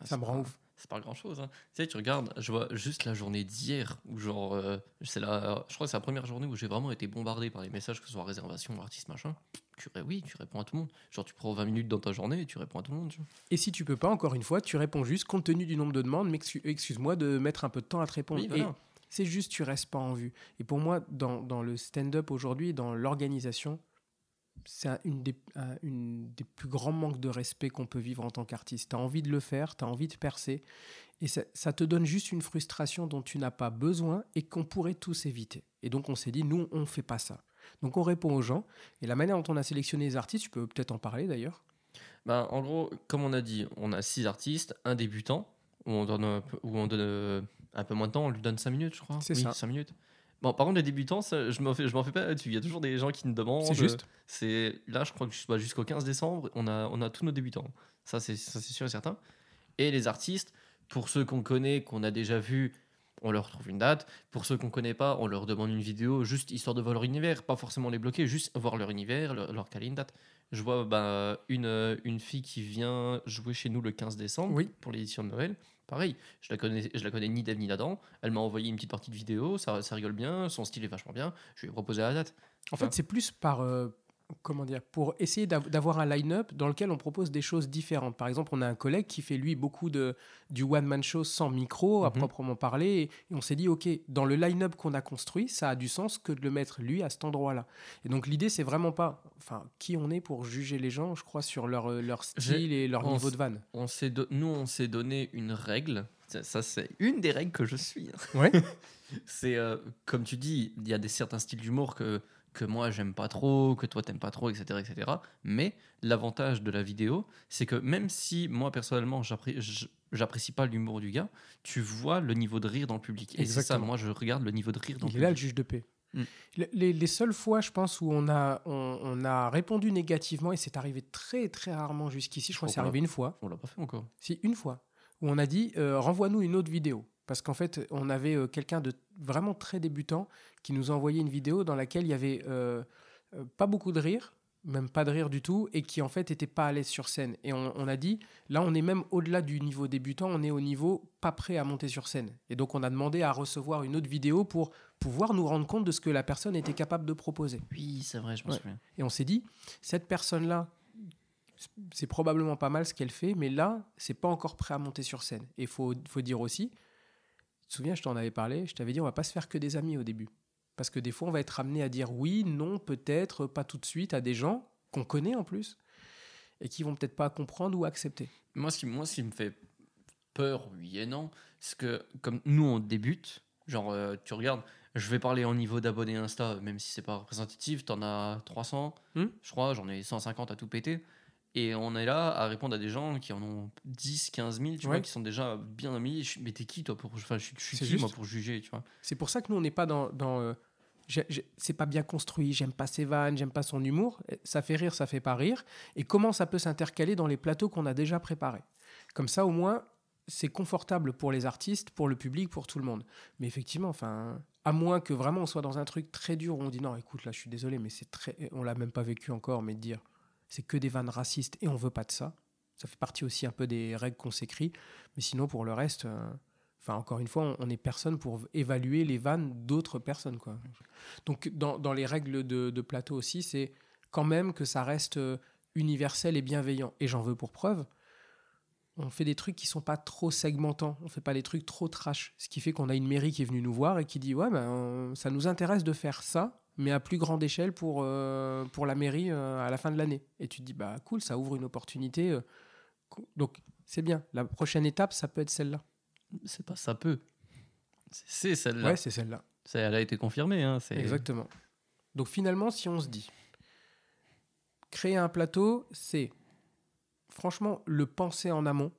Ah, Ça me rend pas- ouf. C'est pas grand chose. Tu sais, tu regardes, je vois juste la journée d'hier où, genre, euh, c'est la, je crois que c'est la première journée où j'ai vraiment été bombardé par les messages, que ce soit réservation, artiste, machin. Tu, oui, tu réponds à tout le monde. Genre, tu prends 20 minutes dans ta journée et tu réponds à tout le monde. tu vois. Et si tu peux pas, encore une fois, tu réponds juste compte tenu du nombre de demandes, mais excu- excuse-moi de mettre un peu de temps à te répondre. Oui, voilà. C'est juste, tu restes pas en vue. Et pour moi, dans, dans le stand-up aujourd'hui, dans l'organisation, c'est un- une des, un- une des plus grands manques de respect qu'on peut vivre en tant qu'artiste. Tu as envie de le faire, tu as envie de percer, et ça, ça te donne juste une frustration dont tu n'as pas besoin et qu'on pourrait tous éviter. Et donc on s'est dit, nous, on ne fait pas ça. Donc on répond aux gens, et la manière dont on a sélectionné les artistes, tu peux peut-être en parler d'ailleurs. Ben, en gros, comme on a dit, on a six artistes, un débutant, où on donne un peu, où on donne euh, un peu moins de temps, on lui donne 5 minutes, je crois. C'est oui, ça. 5 minutes. Bon, par contre, les débutants, ça, je m'en fais, je m'en fais pas là-dessus. Il y a toujours des gens qui nous demandent. C'est juste. C'est là, je crois que bah, jusqu'au 15 décembre, on a, on a tous nos débutants. Ça, c'est ça, c'est sûr et certain. Et les artistes, pour ceux qu'on connaît, qu'on a déjà vus, on leur trouve une date. Pour ceux qu'on connaît pas, on leur demande une vidéo, juste histoire de voir leur univers, pas forcément les bloquer, juste voir leur univers, leur, leur caler une date. Je vois bah, une, euh, une fille qui vient jouer chez nous le 15 décembre Oui. pour l'édition de Noël. Pareil, je la connais, je la connais ni d'Eve ni d'Adam. Elle m'a envoyé une petite partie de vidéo, ça, ça rigole bien, son style est vachement bien. Je lui ai proposé la date. En fait, c'est plus par. euh, comment dire Pour essayer d'av- d'avoir un line-up dans lequel on propose des choses différentes. Par exemple, on a un collègue qui fait, lui, beaucoup de, du one-man show sans micro, à Mhm. proprement parler. Et, et on s'est dit, OK, dans le line-up qu'on a construit, ça a du sens que de le mettre, lui, à cet endroit-là. Et donc, l'idée, c'est vraiment pas. Enfin, qui on est pour juger les gens, je crois, sur leur, leur style et leur niveau de vanne. On s'est Nous, on s'est donné une règle. Ça, ça, c'est une des règles que je suis. Ouais. [LAUGHS] C'est euh, comme tu dis, il y a des certains styles d'humour que que moi j'aime pas trop, que toi t'aimes pas trop, etc., etc. Mais l'avantage de la vidéo, c'est que même si moi personnellement j'apprécie pas l'humour du gars, tu vois le niveau de rire dans le public. Et c'est ça, moi je regarde le niveau de rire dans Il le est là, le public. juge de paix. Mm. Le- Les, les seules fois, je pense, où on a, on, on a répondu négativement, et c'est arrivé très très rarement jusqu'ici, je crois que c'est arrivé une fois, On l'a pas fait encore. si une fois, où on a dit euh, renvoie-nous une autre vidéo. Parce qu'en fait, on avait euh, quelqu'un de vraiment très débutant qui nous a envoyé une vidéo dans laquelle il y avait euh, euh, pas beaucoup de rire, même pas de rire du tout, et qui en fait était pas à l'aise sur scène. Et on, on a dit, là on est même au-delà du niveau débutant, on est au niveau pas prêt à monter sur scène. Et donc on a demandé à recevoir une autre vidéo pour pouvoir nous rendre compte de ce que la personne était capable de proposer. Oui, c'est vrai, je me Ouais. souviens. Et on s'est dit, cette personne-là, c'est probablement pas mal ce qu'elle fait, mais là, c'est pas encore prêt à monter sur scène. Et il faut, faut dire aussi, te souviens, je t'en avais parlé, je t'avais dit, on va pas se faire que des amis au début. Parce que des fois, on va être amené à dire oui, non, peut-être, pas tout de suite, à des gens qu'on connaît en plus, et qui vont peut-être pas comprendre ou accepter. Moi, ce qui, moi, ce qui me fait peur, oui et non, c'est que comme nous, on débute, genre, euh, tu regardes, je vais parler en niveau d'abonnés Insta, même si c'est pas représentatif, t'en as 300, Hmm? je crois, j'en ai 150 à tout péter. Et on est là à répondre à des gens qui en ont 10, 15 000, tu Ouais. vois, qui sont déjà bien mis. Je- Mais t'es qui, toi, pour. Enfin, je suis, je suis C'est qui, juste. moi, pour juger, tu vois? C'est pour ça que nous, on n'est pas dans. dans euh, c'est pas bien construit, j'aime pas ses vannes, j'aime pas son humour. Ça fait rire, ça fait pas rire. Et comment ça peut s'intercaler dans les plateaux qu'on a déjà préparés? Comme ça, au moins, c'est confortable pour les artistes, pour le public, pour tout le monde. Mais effectivement, enfin, à moins que vraiment on soit dans un truc très dur où on dit non, écoute, là, je suis désolé, mais c'est très. On l'a même pas vécu encore, mais de dire c'est que des vannes racistes et on veut pas de ça. Ça fait partie aussi un peu des règles qu'on s'écrit. Mais sinon, pour le reste. euh, encore une fois, on- on n'est personne pour évaluer les vannes d'autres personnes. Quoi. Donc, dans, dans les règles de, de plateau aussi, c'est quand même que ça reste euh, universel et bienveillant. Et j'en veux pour preuve, on fait des trucs qui sont pas trop segmentants. On fait pas des trucs trop trash. Ce qui fait qu'on a une mairie qui est venue nous voir et qui dit Ouais, ben, ça nous intéresse de faire ça, mais à plus grande échelle pour, euh, pour la mairie euh, à la fin de l'année. Et tu te dis Bah, cool, ça ouvre une opportunité. euh, donc, c'est bien. La prochaine étape, ça peut être celle-là. C'est pas ça peut. C'est- celle-là. Ouais, c'est celle-là. Ça, Elle a été confirmée. Hein, Exactement. Donc finalement, si on se dit, créer un plateau, c'est franchement le penser en amont.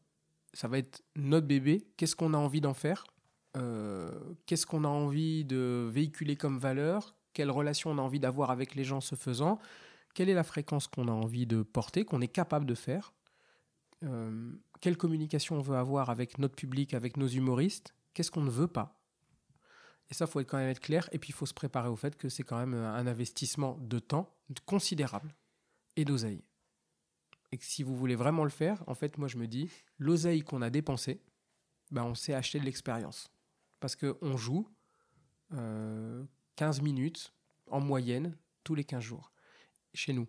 Ça va être notre bébé. Qu'est-ce qu'on a envie d'en faire? Qu'est-ce qu'on a envie de véhiculer comme valeur? Quelle relation on a envie d'avoir avec les gens ce faisant Quelle est la fréquence qu'on a envie de porter, qu'on est capable de faire Euh, Quelle communication on veut avoir avec notre public, avec nos humoristes Qu'est-ce qu'on ne veut pas et ça, faut être quand même être clair. Et puis, il faut se préparer au fait que c'est quand même un investissement de temps considérable et d'oseille. Et que si vous voulez vraiment le faire, en fait, moi, je me dis, l'oseille qu'on a dépensé, ben, on s'est acheté de l'expérience. Parce qu'on joue euh, 15 minutes en moyenne tous les 15 jours chez nous,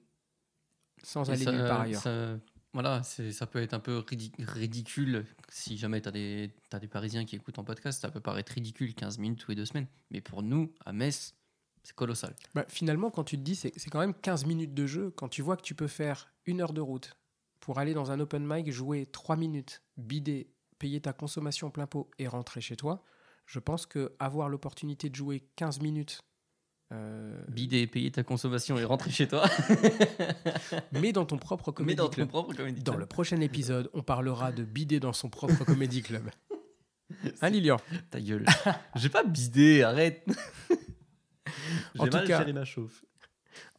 sans Et aller ça- nulle part ailleurs. ça- voilà, ça peut être un peu ridi- ridicule si jamais tu as, des t'as des Parisiens qui écoutent en podcast. Ça peut paraître ridicule 15 minutes tous les deux semaines. Mais pour nous, à Metz, c'est colossal. Bah, finalement, quand tu te dis, c'est quand même 15 minutes de jeu. Quand tu vois que tu peux faire une heure de route pour aller dans un open mic, jouer 3 minutes, bider, payer ta consommation plein pot et rentrer chez toi, je pense que avoir l'opportunité de jouer 15 minutes, euh, Bider, payer ta consommation et rentrer chez toi. [LAUGHS] mais dans ton propre Mais comédie dans ton club. propre comédie Dans club. le prochain épisode, on parlera de bider dans son propre comédie club. [LAUGHS] Hein, Lilian? Ta gueule. J'ai pas bidé, arrête. En J'ai tout mal cas- ma chauffe.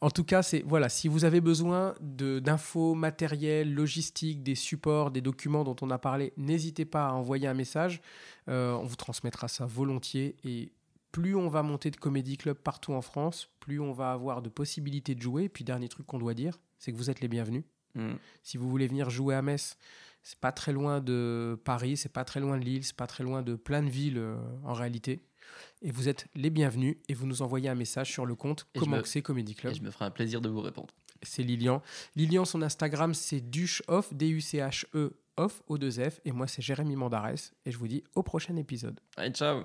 En tout cas, c'est voilà, si vous avez besoin d'infos matérielles, logistiques, des supports, des documents dont on a parlé, n'hésitez pas à envoyer un message. Euh, on vous transmettra ça volontiers. Et plus on va monter de comédie club partout en France, plus on va avoir de possibilités de jouer. Et puis dernier truc qu'on doit dire, c'est que vous êtes les bienvenus. Mm. Si vous voulez venir jouer à Metz, c'est pas très loin de Paris, c'est pas très loin de Lille, c'est pas très loin de plein de villes euh, en réalité. Et vous êtes les bienvenus et vous nous envoyez un message sur le compte Et Comment c'est Comédie Club. Et je me ferai un plaisir de vous répondre. C'est Lilian. Lilian, son Instagram, c'est Duchoff, D-U-C-H-E, off, O2F. Et moi, c'est Jérémy Mandarès. Et je vous dis au prochain épisode. Allez, ciao